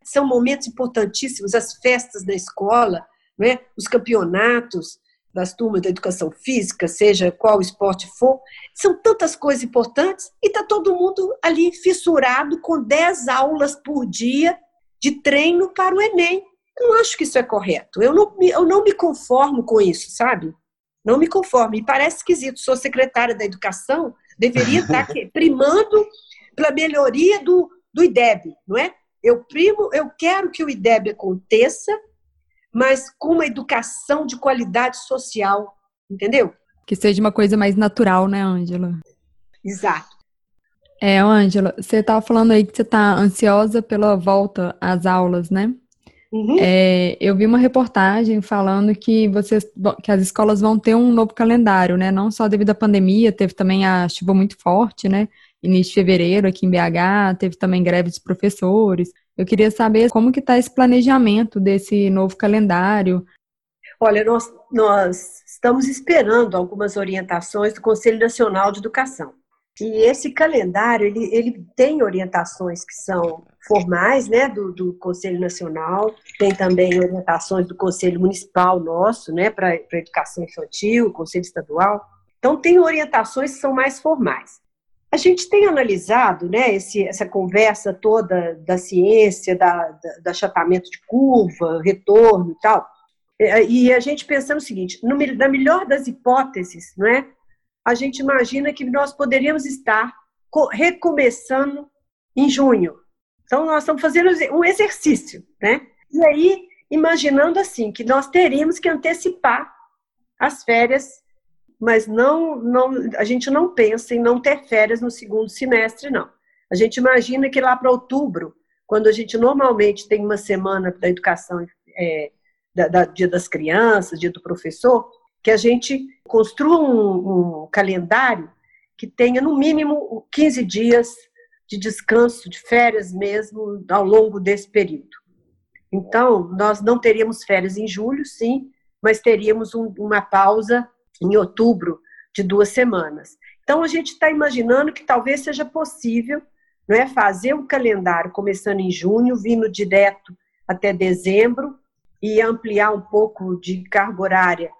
São momentos importantíssimos, as festas da escola, né? os campeonatos das turmas da educação física, seja qual esporte for, são tantas coisas importantes e está todo mundo ali fissurado com 10 aulas por dia de treino para o Enem. Eu não acho que isso é correto. Eu não, eu não me conformo com isso, sabe? Não me conformo. E parece esquisito. Sou secretária da educação, deveria estar primando pela melhoria do, do IDEB, não é? Eu primo, eu quero que o IDEB aconteça, mas com uma educação de qualidade social, entendeu? Que seja uma coisa mais natural, né, Ângela? Exato. É, Ângela, você estava falando aí que você está ansiosa pela volta às aulas, né? Uhum. É, eu vi uma reportagem falando que vocês, que as escolas vão ter um novo calendário, né? Não só devido à pandemia, teve também a chuva muito forte, né? início de fevereiro aqui em BH, teve também greve dos professores. Eu queria saber como que está esse planejamento desse novo calendário. Olha, nós, nós estamos esperando algumas orientações do Conselho Nacional de Educação. E esse calendário, ele, ele tem orientações que são formais, né, do, do Conselho Nacional, tem também orientações do Conselho Municipal nosso, né, para educação infantil, Conselho Estadual. Então, tem orientações que são mais formais. A gente tem analisado né, esse, essa conversa toda da ciência, da, da, do achatamento de curva, retorno e tal, e a gente pensando o seguinte: no, na melhor das hipóteses, não é? a gente imagina que nós poderíamos estar recomeçando em junho. Então, nós estamos fazendo um exercício, né? E aí, imaginando assim, que nós teríamos que antecipar as férias, mas não, não, a gente não pensa em não ter férias no segundo semestre, não. A gente imagina que lá para outubro, quando a gente normalmente tem uma semana da educação, é, da, da, dia das crianças, dia do professor, que a gente construa um, um calendário que tenha no mínimo 15 dias de descanso, de férias mesmo, ao longo desse período. Então, nós não teríamos férias em julho, sim, mas teríamos um, uma pausa em outubro de duas semanas. Então, a gente está imaginando que talvez seja possível não é, fazer um calendário começando em junho, vindo direto até dezembro e ampliar um pouco de carga horária.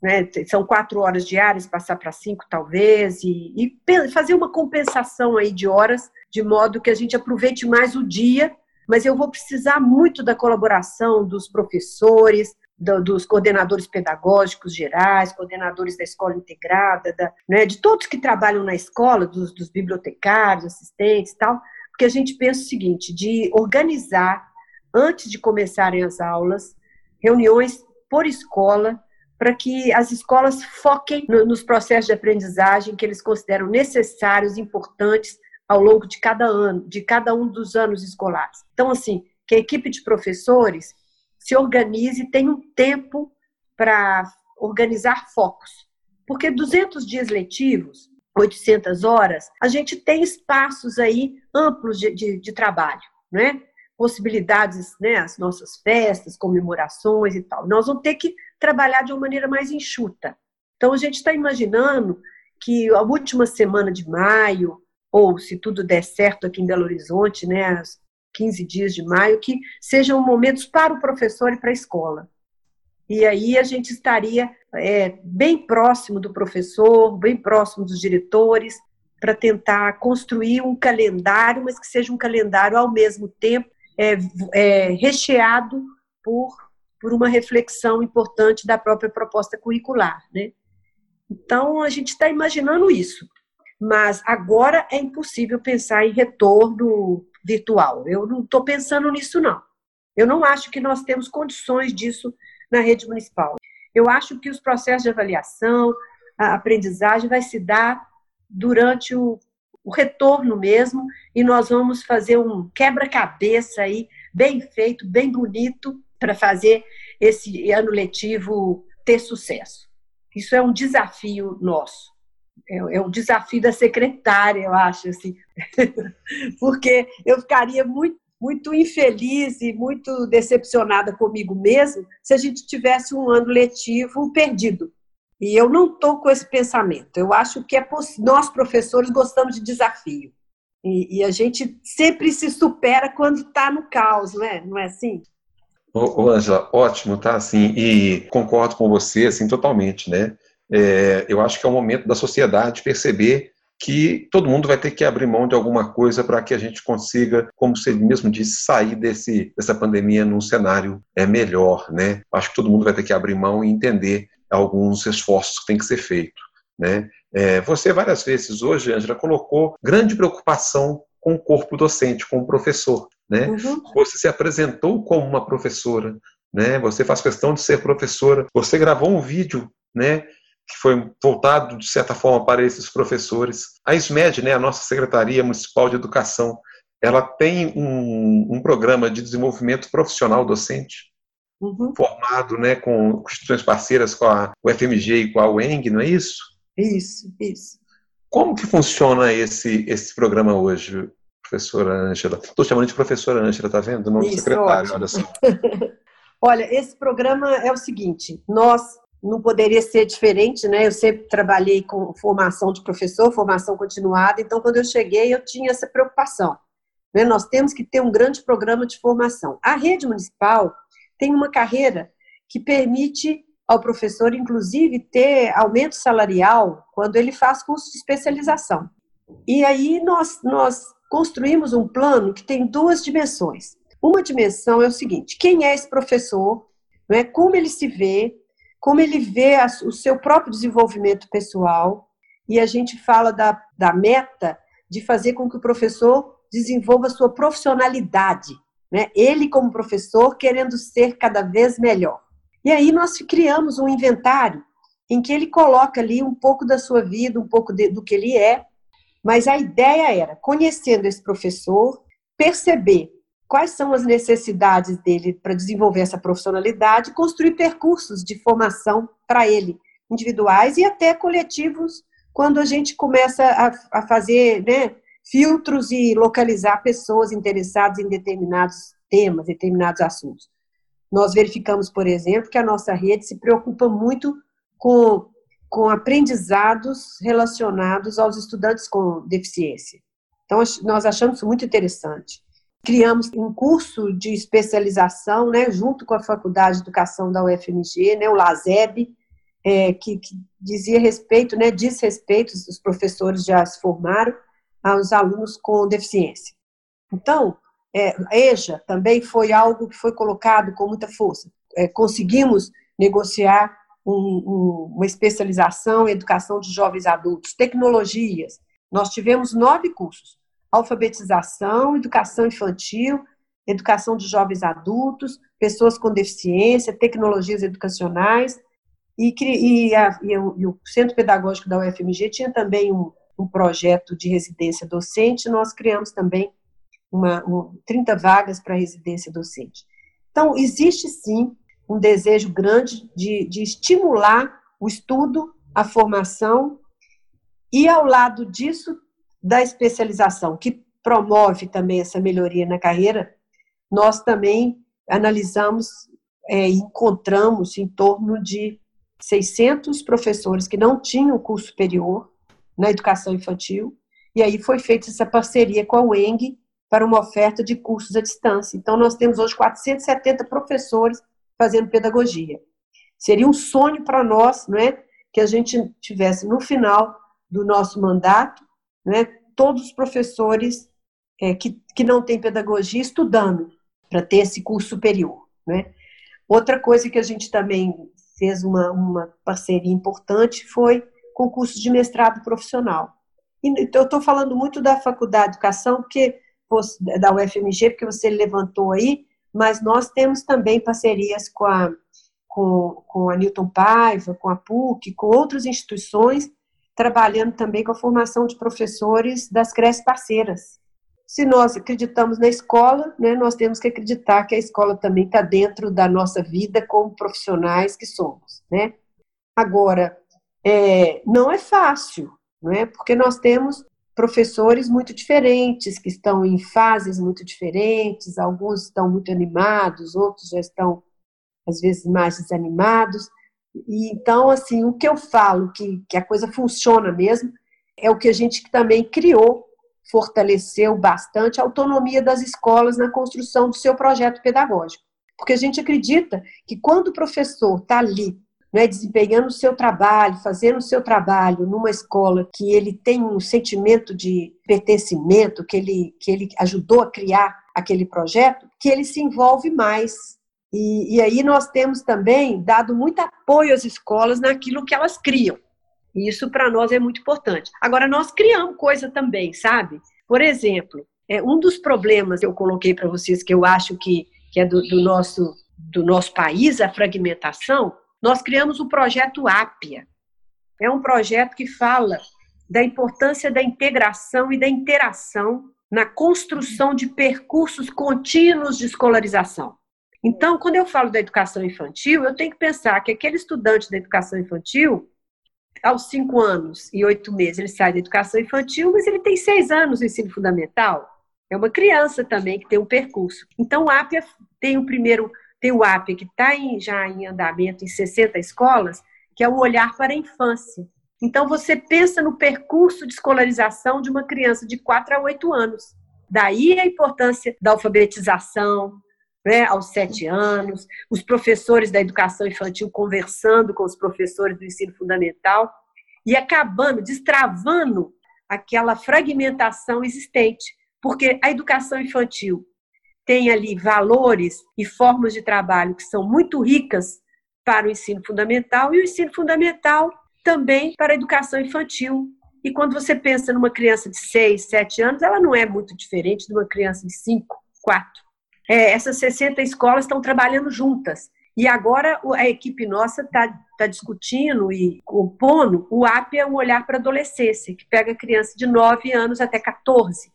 Né? São quatro horas diárias, passar para cinco talvez, e, e fazer uma compensação aí de horas, de modo que a gente aproveite mais o dia mas eu vou precisar muito da colaboração dos professores, do, dos coordenadores pedagógicos gerais, coordenadores da escola integrada, da, né, de todos que trabalham na escola, dos, dos bibliotecários, assistentes e tal, porque a gente pensa o seguinte, de organizar, antes de começarem as aulas, reuniões por escola, para que as escolas foquem no, nos processos de aprendizagem que eles consideram necessários, importantes ao longo de cada ano, de cada um dos anos escolares. Então, assim, que a equipe de professores se organize tenha um tempo para organizar focos. Porque 200 dias letivos, 800 horas, a gente tem espaços aí amplos de, de, de trabalho, né? possibilidades, né, as nossas festas, comemorações e tal. Nós vamos ter que trabalhar de uma maneira mais enxuta. Então, a gente está imaginando que a última semana de maio, ou se tudo der certo aqui em Belo Horizonte, né, 15 dias de maio, que sejam momentos para o professor e para a escola. E aí a gente estaria é, bem próximo do professor, bem próximo dos diretores, para tentar construir um calendário, mas que seja um calendário ao mesmo tempo é, é, recheado por, por uma reflexão importante da própria proposta curricular. Né? Então, a gente está imaginando isso. Mas agora é impossível pensar em retorno virtual. Eu não estou pensando nisso, não. Eu não acho que nós temos condições disso na rede municipal. Eu acho que os processos de avaliação, a aprendizagem vai se dar durante o, o retorno mesmo, e nós vamos fazer um quebra-cabeça aí, bem feito, bem bonito, para fazer esse ano letivo ter sucesso. Isso é um desafio nosso é, é um desafio da secretária, eu acho, assim, porque eu ficaria muito, muito infeliz e muito decepcionada comigo mesmo se a gente tivesse um ano letivo perdido. E eu não estou com esse pensamento. Eu acho que é nós, professores, gostamos de desafio. E, e a gente sempre se supera quando está no caos, né? não é assim? Ô, Ângela, ótimo, tá? Assim, e concordo com você, assim, totalmente, né? É, eu acho que é o momento da sociedade perceber que todo mundo vai ter que abrir mão de alguma coisa para que a gente consiga, como você mesmo disse, sair desse, dessa pandemia num cenário é, melhor. Né? Acho que todo mundo vai ter que abrir mão e entender alguns esforços que têm que ser feitos. Né? É, você várias vezes hoje, Angela, colocou grande preocupação com o corpo docente, com o professor. Né? Uhum. Você se apresentou como uma professora, né? Você faz questão de ser professora. Você gravou um vídeo, né? Que foi voltado, de certa forma, para esses professores. A SMED, né, a nossa Secretaria Municipal de Educação, ela tem um, um programa de desenvolvimento profissional docente, uhum. formado né, com instituições parceiras com a UFMG e com a UENG, não é isso? Isso, isso. Como que funciona esse, esse programa hoje, professora Ângela? Estou chamando de professora Ângela, tá vendo? Não secretário, olha só. olha, esse programa é o seguinte, nós não poderia ser diferente, né? Eu sempre trabalhei com formação de professor, formação continuada, então quando eu cheguei eu tinha essa preocupação. Né? Nós temos que ter um grande programa de formação. A rede municipal tem uma carreira que permite ao professor, inclusive, ter aumento salarial quando ele faz curso de especialização. E aí nós, nós construímos um plano que tem duas dimensões. Uma dimensão é o seguinte: quem é esse professor? Né? Como ele se vê? Como ele vê o seu próprio desenvolvimento pessoal e a gente fala da, da meta de fazer com que o professor desenvolva sua profissionalidade, né? Ele como professor querendo ser cada vez melhor. E aí nós criamos um inventário em que ele coloca ali um pouco da sua vida, um pouco de, do que ele é, mas a ideia era, conhecendo esse professor, perceber quais são as necessidades dele para desenvolver essa profissionalidade, construir percursos de formação para ele, individuais e até coletivos, quando a gente começa a, a fazer né, filtros e localizar pessoas interessadas em determinados temas, determinados assuntos. Nós verificamos, por exemplo, que a nossa rede se preocupa muito com, com aprendizados relacionados aos estudantes com deficiência. Então, nós achamos isso muito interessante. Criamos um curso de especialização, né, junto com a Faculdade de Educação da UFMG, né, o LASEB, é, que, que, dizia respeito, né, diz respeito, os professores já se formaram, aos alunos com deficiência. Então, é, EJA também foi algo que foi colocado com muita força. É, conseguimos negociar um, um, uma especialização em educação de jovens adultos, tecnologias. Nós tivemos nove cursos: alfabetização, educação infantil, educação de jovens adultos, pessoas com deficiência, tecnologias educacionais. E, e, a, e, o, e o Centro Pedagógico da UFMG tinha também um, um projeto de residência docente, nós criamos também uma, um, 30 vagas para residência docente. Então, existe sim um desejo grande de, de estimular o estudo, a formação e, ao lado disso, da especialização, que promove também essa melhoria na carreira, nós também analisamos é, encontramos em torno de 600 professores que não tinham curso superior na educação infantil, e aí foi feita essa parceria com a UENG para uma oferta de cursos à distância. Então, nós temos hoje 470 professores fazendo pedagogia. Seria um sonho para nós, não é, que a gente tivesse no final do nosso mandato, né, todos os professores é, que, que não têm pedagogia estudando para ter esse curso superior. Né. Outra coisa que a gente também fez uma, uma parceria importante foi com cursos de mestrado profissional. E eu estou falando muito da Faculdade de Educação, porque da UFMG, porque você levantou aí, mas nós temos também parcerias com a, com, com a Newton Paiva, com a PUC, com outras instituições, trabalhando também com a formação de professores das creches parceiras. Se nós acreditamos na escola, né, nós temos que acreditar que a escola também está dentro da nossa vida como profissionais que somos. Né? Agora, é, não é fácil, não é? porque nós temos professores muito diferentes, que estão em fases muito diferentes, alguns estão muito animados, outros já estão, às vezes, mais desanimados. E, então, assim, o que eu falo que, que a coisa funciona mesmo é o que a gente também criou, fortaleceu bastante a autonomia das escolas na construção do seu projeto pedagógico. Porque a gente acredita que quando o professor está ali né, desempenhando o seu trabalho, fazendo o seu trabalho numa escola que ele tem um sentimento de pertencimento, que ele, que ele ajudou a criar aquele projeto, que ele se envolve mais. E, e aí nós temos também dado muito apoio às escolas naquilo que elas criam. E isso para nós é muito importante. Agora, nós criamos coisa também, sabe? Por exemplo, é, um dos problemas que eu coloquei para vocês, que eu acho que, que é do, do, nosso, do nosso país, a fragmentação, nós criamos o projeto Ápia. É um projeto que fala da importância da integração e da interação na construção de percursos contínuos de escolarização. Então, quando eu falo da educação infantil, eu tenho que pensar que aquele estudante da educação infantil, aos cinco anos e oito meses, ele sai da educação infantil, mas ele tem seis anos no ensino fundamental. É uma criança também que tem um percurso. Então, o APIA tem o primeiro tem o AP, que está já em andamento em 60 escolas, que é o olhar para a infância. Então, você pensa no percurso de escolarização de uma criança de 4 a 8 anos. Daí a importância da alfabetização, né, aos sete anos, os professores da educação infantil conversando com os professores do ensino fundamental e acabando, destravando aquela fragmentação existente. Porque a educação infantil tem ali valores e formas de trabalho que são muito ricas para o ensino fundamental e o ensino fundamental também para a educação infantil, E quando você pensa numa criança de 6, 7 anos, ela não é muito diferente de uma criança de 5, 4. É, essas 60 escolas estão trabalhando juntas. E agora a equipe nossa está tá discutindo e compondo o APIA, o Olhar para a Adolescência, que pega criança de 9 anos até 14,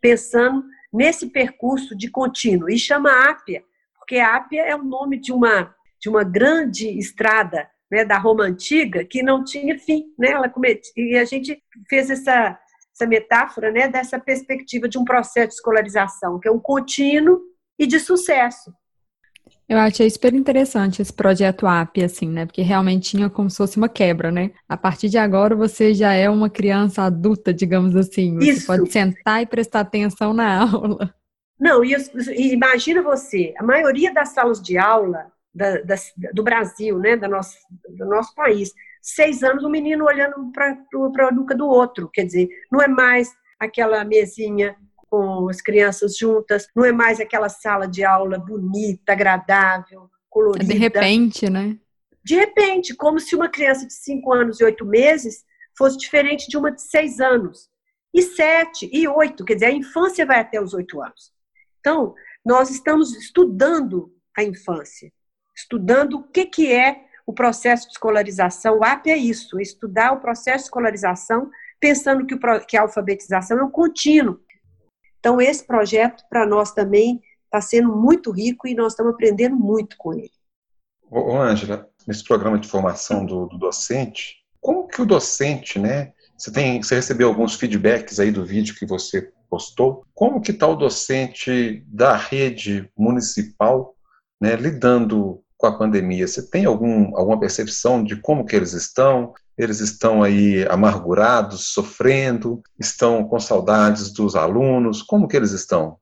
pensando nesse percurso de contínuo. E chama APIA, porque a APIA é o nome de uma, de uma grande estrada né, da Roma Antiga que não tinha fim. Né? Ela e a gente fez essa, essa metáfora né, dessa perspectiva de um processo de escolarização, que é um contínuo e de sucesso. Eu achei super interessante esse projeto AP, assim, né? Porque realmente tinha como se fosse uma quebra, né? A partir de agora você já é uma criança adulta, digamos assim. Você Isso. pode sentar e prestar atenção na aula. Não, e, imagina você, a maioria das salas de aula da, da, do Brasil, né, da nosso, do nosso país. Seis anos, o um menino olhando para a nuca do outro. Quer dizer, não é mais aquela mesinha com as crianças juntas, não é mais aquela sala de aula bonita, agradável, colorida. De repente, né? De repente, como se uma criança de cinco anos e oito meses fosse diferente de uma de seis anos. E sete, e oito, quer dizer, a infância vai até os oito anos. Então, nós estamos estudando a infância estudando o que, que é o processo de escolarização. O AP é isso, é estudar o processo de escolarização, pensando que, o, que a alfabetização é um contínuo. Então, esse projeto, para nós também, está sendo muito rico e nós estamos aprendendo muito com ele. Ô, Ângela, nesse programa de formação do, do, docente, como que o docente, né? Você, tem, você recebeu alguns feedbacks aí do vídeo que você postou. Como que está o docente da rede municipal né, lidando com a pandemia? Você tem algum, alguma percepção de como que eles estão? Eles estão aí amargurados, sofrendo, estão com saudades dos alunos? Como que eles estão?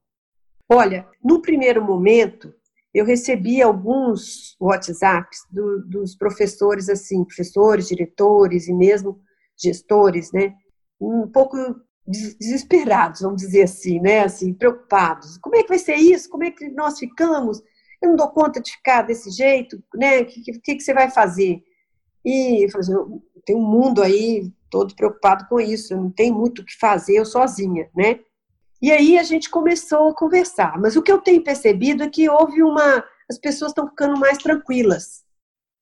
Olha, no primeiro momento, eu recebi alguns WhatsApps do, dos professores, assim, professores, diretores e mesmo gestores, né, um pouco desesperados, vamos dizer assim, né, assim, preocupados. Como é que vai ser isso? Como é que nós ficamos? Eu não dou conta de ficar desse jeito, né? O que, que, que, você vai fazer? E eu falei assim, tem um mundo aí todo preocupado com isso, não tenho muito o que fazer eu sozinha, né? E aí a gente começou a conversar. Mas o que eu tenho percebido é que houve uma. As pessoas estão ficando mais tranquilas.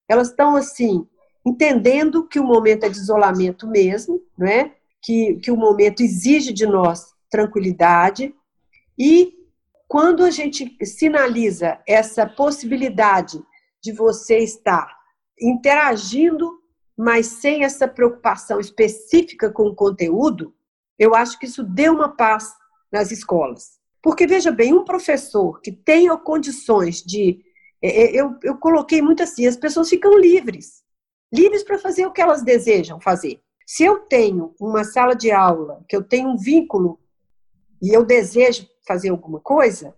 Elas estão, assim, entendendo que o momento é de isolamento mesmo, né? que, que o momento exige de nós tranquilidade e quando a gente sinaliza essa possibilidade de você estar interagindo, mas sem essa preocupação específica com o conteúdo, eu acho que isso deu uma paz nas escolas. Porque, veja bem, um professor que tenha condições de. É, é, eu, eu coloquei muito assim: as pessoas ficam livres livres para fazer o que elas desejam fazer. Se eu tenho uma sala de aula, que eu tenho um vínculo e eu desejo fazer alguma coisa,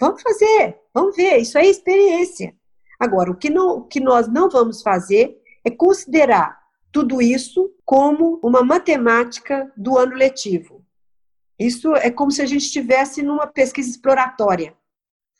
vamos fazer, vamos ver, isso é experiência. Agora, o que, não, o que nós não vamos fazer é considerar tudo isso como uma matemática do ano letivo. Isso é como se a gente estivesse numa pesquisa exploratória.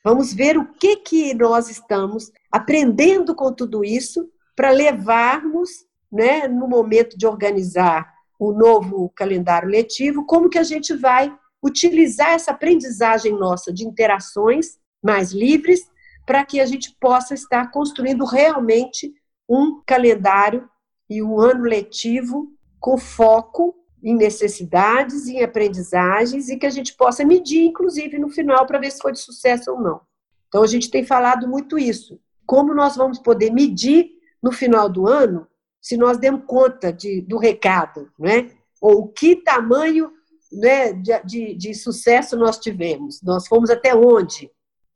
Vamos ver o que, que nós estamos aprendendo com tudo isso para levarmos, né, no momento de organizar o novo calendário letivo, como que a gente vai utilizar essa aprendizagem nossa de interações mais livres para que a gente possa estar construindo realmente um calendário e um ano letivo com foco em necessidades, em aprendizagens e que a gente possa medir, inclusive, no final, para ver se foi de sucesso ou não. Então, a gente tem falado muito isso. Como nós vamos poder medir no final do ano se nós demos conta de, do recado, né? Ou que tamanho né, de, de, de, sucesso nós tivemos? Nós fomos até onde?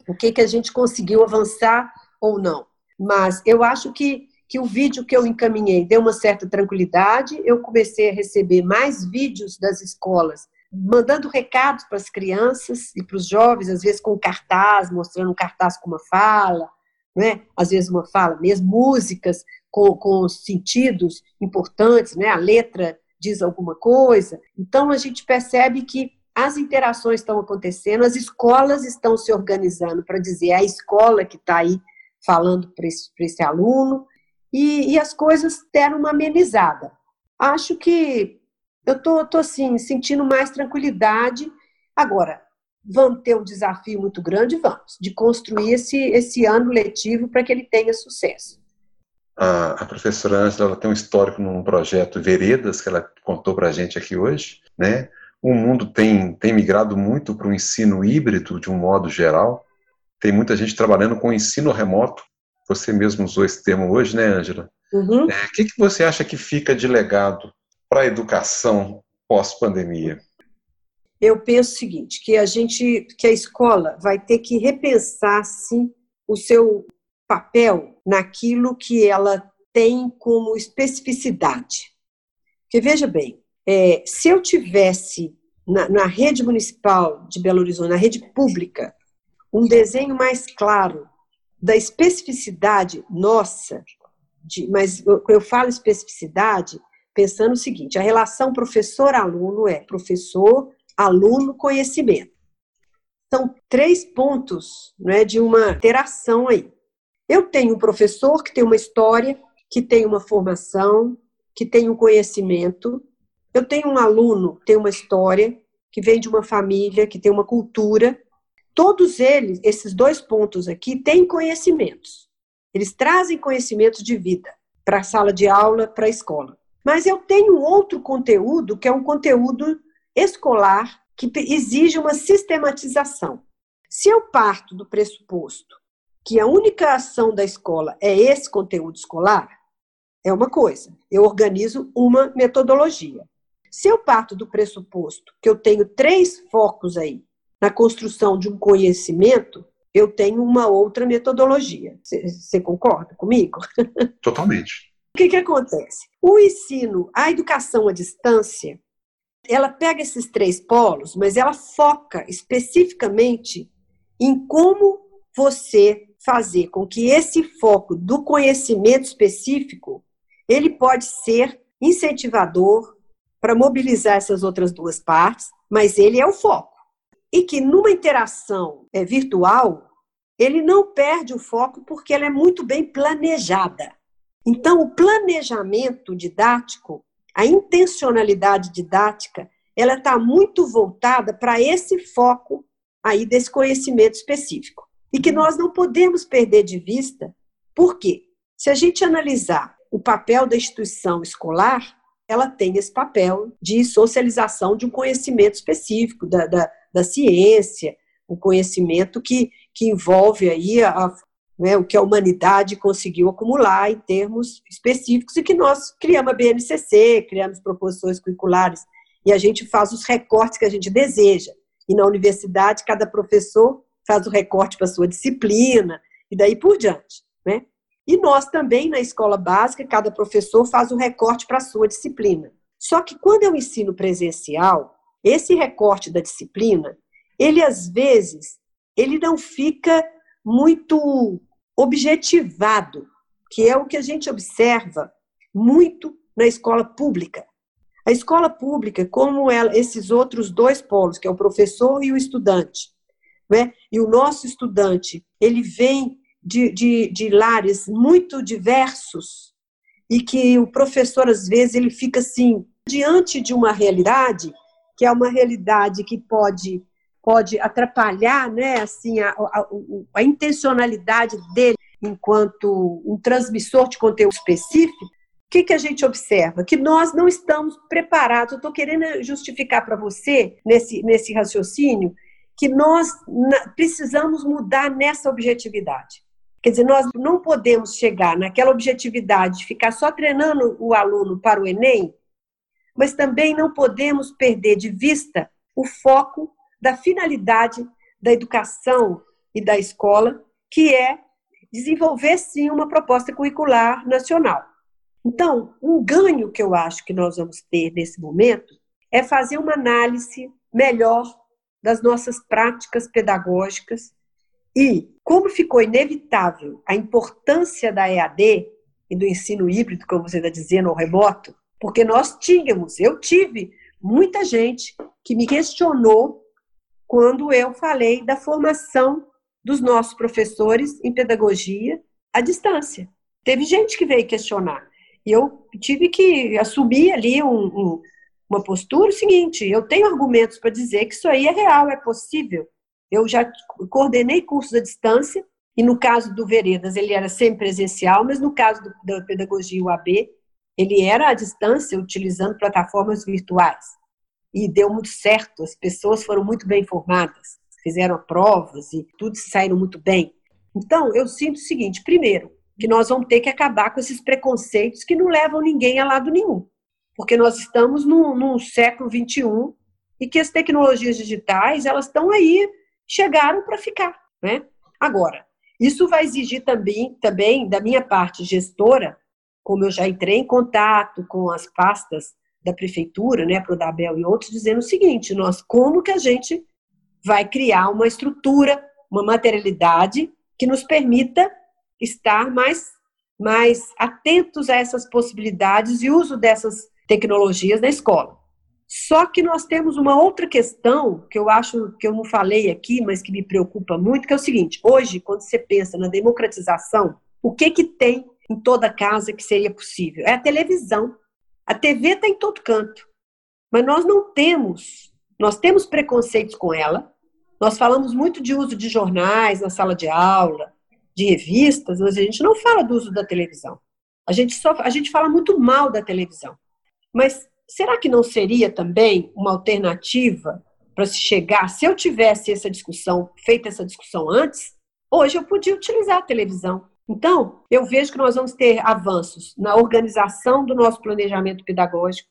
O que, que a gente conseguiu avançar ou não? Mas eu acho que, que o vídeo que eu encaminhei deu uma certa tranquilidade. Eu comecei a receber mais vídeos das escolas, mandando recados para as crianças e para os jovens, às vezes com cartaz, mostrando um cartaz com uma fala, né? às vezes uma fala mesmo, músicas com, com sentidos importantes, né? a letra diz alguma coisa. Então, a gente percebe que as interações estão acontecendo, as escolas estão se organizando para dizer é a escola que está aí falando para esse, esse, aluno, e, e as coisas deram uma amenizada. Acho que eu tô, tô assim, sentindo mais tranquilidade. Agora, vamos ter um desafio muito grande, vamos, de construir esse, esse ano letivo para que ele tenha sucesso. A, a professora Ângela tem um histórico num projeto Veredas, que ela contou para a gente aqui hoje, né? O mundo tem, tem migrado muito para o ensino híbrido, de um modo geral. Tem muita gente trabalhando com ensino remoto. Você mesmo usou esse termo hoje, né, Ângela? O uhum. é, que, que você acha que fica de legado para a educação pós-pandemia? Eu penso o seguinte, que a gente, que a escola vai ter que repensar-se o seu papel naquilo que ela tem como especificidade. Porque veja bem, é, se eu tivesse na, na rede municipal de Belo Horizonte, na rede pública, um desenho mais claro da especificidade nossa, de, mas eu, eu falo especificidade pensando o seguinte: a relação professor-aluno é professor, aluno, conhecimento. São três pontos né, de uma interação aí. Eu tenho um professor que tem uma história, que tem uma formação, que tem um conhecimento. Eu tenho um aluno que tem uma história, que vem de uma família, que tem uma cultura. Todos eles, esses dois pontos aqui, têm conhecimentos. Eles trazem conhecimentos de vida para a sala de aula, para a escola. Mas eu tenho outro conteúdo, que é um conteúdo escolar, que exige uma sistematização. Se eu parto do pressuposto que a única ação da escola é esse conteúdo escolar, é uma coisa. Eu organizo uma metodologia. Se eu parto do pressuposto que eu tenho três focos aí na construção de um conhecimento, eu tenho uma outra metodologia. Você concorda comigo? Totalmente. O que, que acontece? O ensino, a educação à distância, ela pega esses três polos, mas ela foca especificamente em como você fazer com que esse foco do conhecimento específico ele pode ser incentivador para mobilizar essas outras duas partes, mas ele é o foco. E que numa interação é, virtual, ele não perde o foco porque ela é muito bem planejada. Então, o planejamento didático, a intencionalidade didática, ela está muito voltada para esse foco aí desse conhecimento específico e que nós não podemos perder de vista, porque se a gente analisar o papel da instituição escolar, ela tem esse papel de socialização de um conhecimento específico da, da, da ciência, um conhecimento que, que envolve aí a, né, o que a humanidade conseguiu acumular em termos específicos e que nós criamos a BNCC, criamos proposições curriculares e a gente faz os recortes que a gente deseja. E na universidade, cada professor faz o recorte para sua disciplina, e daí por diante. Né? E nós também, na escola básica, cada professor faz o recorte para sua disciplina. Só que quando eu ensino presencial, esse recorte da disciplina, ele às vezes, ele não fica muito objetivado, que é o que a gente observa muito na escola pública. A escola pública, como ela, esses outros dois polos, que é o professor e o estudante, né? E o nosso estudante, ele vem de, de, de lares muito diversos e que o professor, às vezes, ele fica assim, diante de uma realidade, que é uma realidade que pode, pode atrapalhar né, assim, a, a, a intencionalidade dele enquanto um transmissor de conteúdo específico, o que, que a gente observa? Que nós não estamos preparados. Eu estou querendo justificar para você, nesse, nesse raciocínio, que nós precisamos mudar nessa objetividade. Quer dizer, nós não podemos chegar naquela objetividade de ficar só treinando o aluno para o Enem, mas também não podemos perder de vista o foco da finalidade da educação e da escola, que é desenvolver sim uma proposta curricular nacional. Então, um ganho que eu acho que nós vamos ter nesse momento é fazer uma análise melhor das nossas práticas pedagógicas e como ficou inevitável a importância da EAD e do ensino híbrido, como você está dizendo, ao remoto, porque nós tínhamos, eu tive muita gente que me questionou quando eu falei da formação dos nossos professores em pedagogia à distância. Teve gente que veio questionar. E eu tive que assumir ali um, um uma postura, o seguinte: eu tenho argumentos para dizer que isso aí é real, é possível. Eu já coordenei cursos à distância, e no caso do Veredas, ele era sempre presencial, mas no caso do, da pedagogia UAB, ele era à distância, utilizando plataformas virtuais. E deu muito certo, as pessoas foram muito bem formadas, fizeram provas e tudo saíram muito bem. Então, eu sinto o seguinte: primeiro, que nós vamos ter que acabar com esses preconceitos que não levam ninguém a lado nenhum. Porque nós estamos num, século XXI e que as tecnologias digitais, elas estão aí, chegaram para ficar. Né? Agora, isso vai exigir também, também, da minha parte gestora, como eu já entrei em contato com as pastas da prefeitura, né, Prodabel e outros, dizendo o seguinte: nós como que a gente vai criar uma estrutura, uma materialidade que nos permita estar mais, mais atentos a essas possibilidades e uso dessas tecnologias na escola. Só que nós temos uma outra questão que eu acho que eu não falei aqui, mas que me preocupa muito, que é o seguinte: hoje, quando você pensa na democratização, o que que tem em toda casa que seria possível? É a televisão. A TV está em todo canto. Mas nós não temos, nós temos preconceitos com ela. Nós falamos muito de uso de jornais na sala de aula, de revistas, mas a gente não fala do uso da televisão. A gente só a gente fala muito mal da televisão. Mas será que não seria também uma alternativa para se chegar, se eu tivesse essa discussão, feita essa discussão antes, hoje eu podia utilizar a televisão. Então, eu vejo que nós vamos ter avanços na organização do nosso planejamento pedagógico,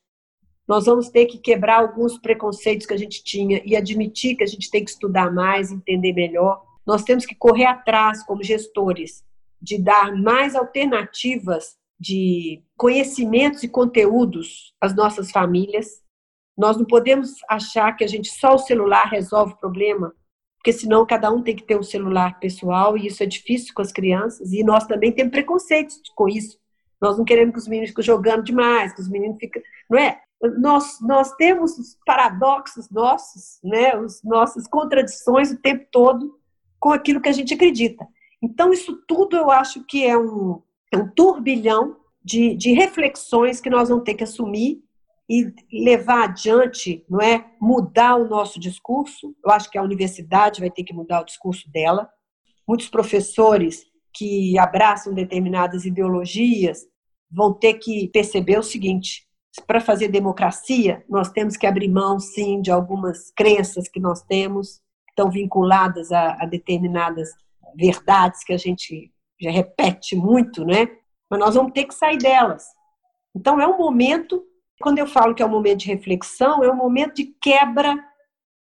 nós vamos ter que quebrar alguns preconceitos que a gente tinha e admitir que a gente tem que estudar mais, entender melhor. Nós temos que correr atrás, como gestores, de dar mais alternativas de conhecimentos e conteúdos às nossas famílias. Nós não podemos achar que a gente só o celular resolve o problema, porque senão cada um tem que ter um celular pessoal e isso é difícil com as crianças e nós também temos preconceitos com isso. Nós não queremos que os meninos fiquem jogando demais, que os meninos fiquem, não é? Nós, nós temos os paradoxos nossos, né? As nossas contradições o tempo todo com aquilo que a gente acredita. Então, isso tudo eu acho que é um, um turbilhão de, de reflexões que nós vamos ter que assumir e levar adiante, não é? Mudar o nosso discurso. Eu acho que a universidade vai ter que mudar o discurso dela. Muitos professores que abraçam determinadas ideologias vão ter que perceber o seguinte: para fazer democracia, nós temos que abrir mão, sim, de algumas crenças que nós temos, estão vinculadas a, a determinadas verdades que a gente já repete muito, né? Mas nós vamos ter que sair delas. Então é um momento, quando eu falo que é um momento de reflexão, é um momento de quebra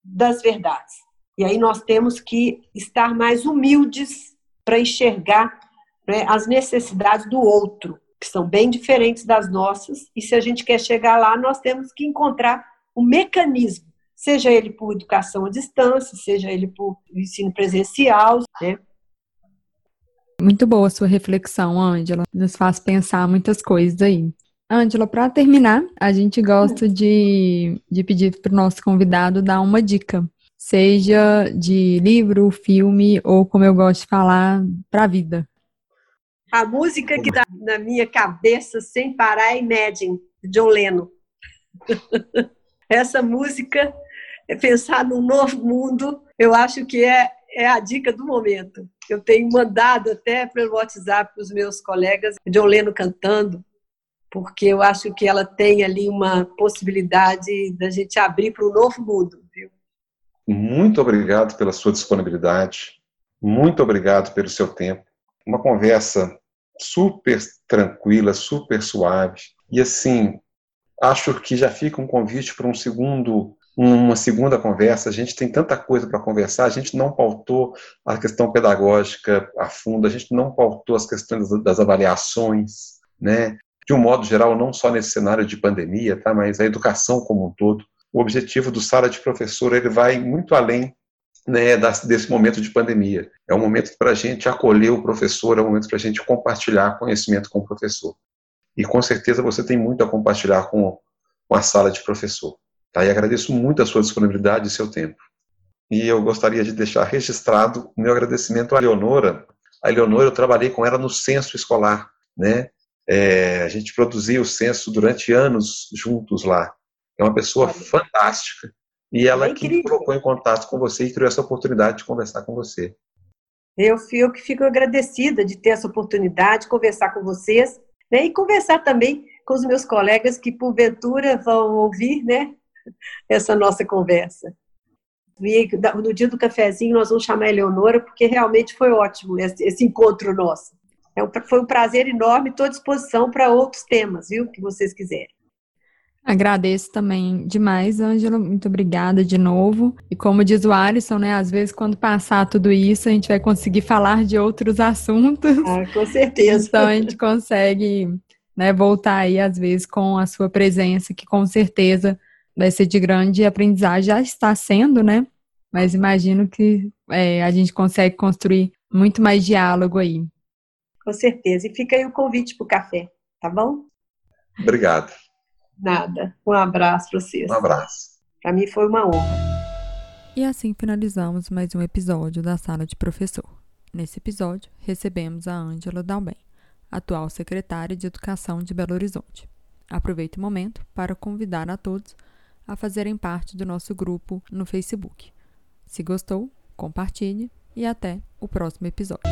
das verdades. E aí nós temos que estar mais humildes para enxergar né, as necessidades do outro, que são bem diferentes das nossas, e se a gente quer chegar lá, nós temos que encontrar um mecanismo seja ele por educação à distância, seja ele por ensino presencial, né? Muito boa a sua reflexão, Ângela. Nos faz pensar muitas coisas aí. Ângela, para terminar, a gente gosta de, de pedir para o nosso convidado dar uma dica, seja de livro, filme ou, como eu gosto de falar, para a vida. A música que está na minha cabeça sem parar é Imagine, de John Lennon. Essa música é pensar num novo mundo, eu acho que é, é a dica do momento. Eu tenho mandado até pelo WhatsApp para os meus colegas, John Leno cantando, porque eu acho que ela tem ali uma possibilidade da gente abrir para um novo mundo. Viu? Muito obrigado pela sua disponibilidade, muito obrigado pelo seu tempo. Uma conversa super tranquila, super suave. E assim, acho que já fica um convite para um segundo uma segunda conversa. A gente tem tanta coisa para conversar, a gente não pautou a questão pedagógica a fundo, a gente não pautou as questões das avaliações, né? De um modo geral, não só nesse cenário de pandemia, tá? Mas a educação como um todo. O objetivo do Sala de Professor ele vai muito além né, desse momento de pandemia. É um momento para a gente acolher o professor, é um momento para a gente compartilhar conhecimento com o professor. E com certeza você tem muito a compartilhar com, com a sala de professor. Tá? E agradeço muito a sua disponibilidade e seu tempo. E eu gostaria de deixar registrado o meu agradecimento à Leonora. A Leonora, eu trabalhei com ela no censo escolar, né? É, a gente produzia o censo durante anos juntos lá. É uma pessoa fantástica. E ela é que colocou em contato com você e criou essa oportunidade de conversar com você. Eu, que fico agradecida de ter essa oportunidade de conversar com vocês né, e conversar também com os meus colegas que, porventura, vão ouvir né, essa nossa conversa. E no dia do cafezinho, nós vamos chamar a Eleonora, porque realmente foi ótimo esse, encontro nosso. É foi um prazer enorme, estou à disposição para outros temas, viu, que vocês quiserem. Agradeço também demais, Ângela. Muito obrigada de novo. E como diz o Alisson, né? Às vezes, quando passar tudo isso, a gente vai conseguir falar de outros assuntos. Ah, com certeza. Então a gente consegue né, voltar aí, às vezes, com a sua presença, que com certeza vai ser de grande aprendizagem, já está sendo, né? Mas imagino que é, a gente consegue construir muito mais diálogo aí. Com certeza. E fica aí o convite para o café, tá bom? Obrigado. Nada. Um abraço para vocês. Um abraço. Para mim foi uma honra. E assim finalizamos mais um episódio da Sala de Professor. Nesse episódio, recebemos a Ângela Dalben, atual secretária de Educação de Belo Horizonte. Aproveito o momento para convidar a todos a fazerem parte do nosso grupo no Facebook. Se gostou, compartilhe e até o próximo episódio.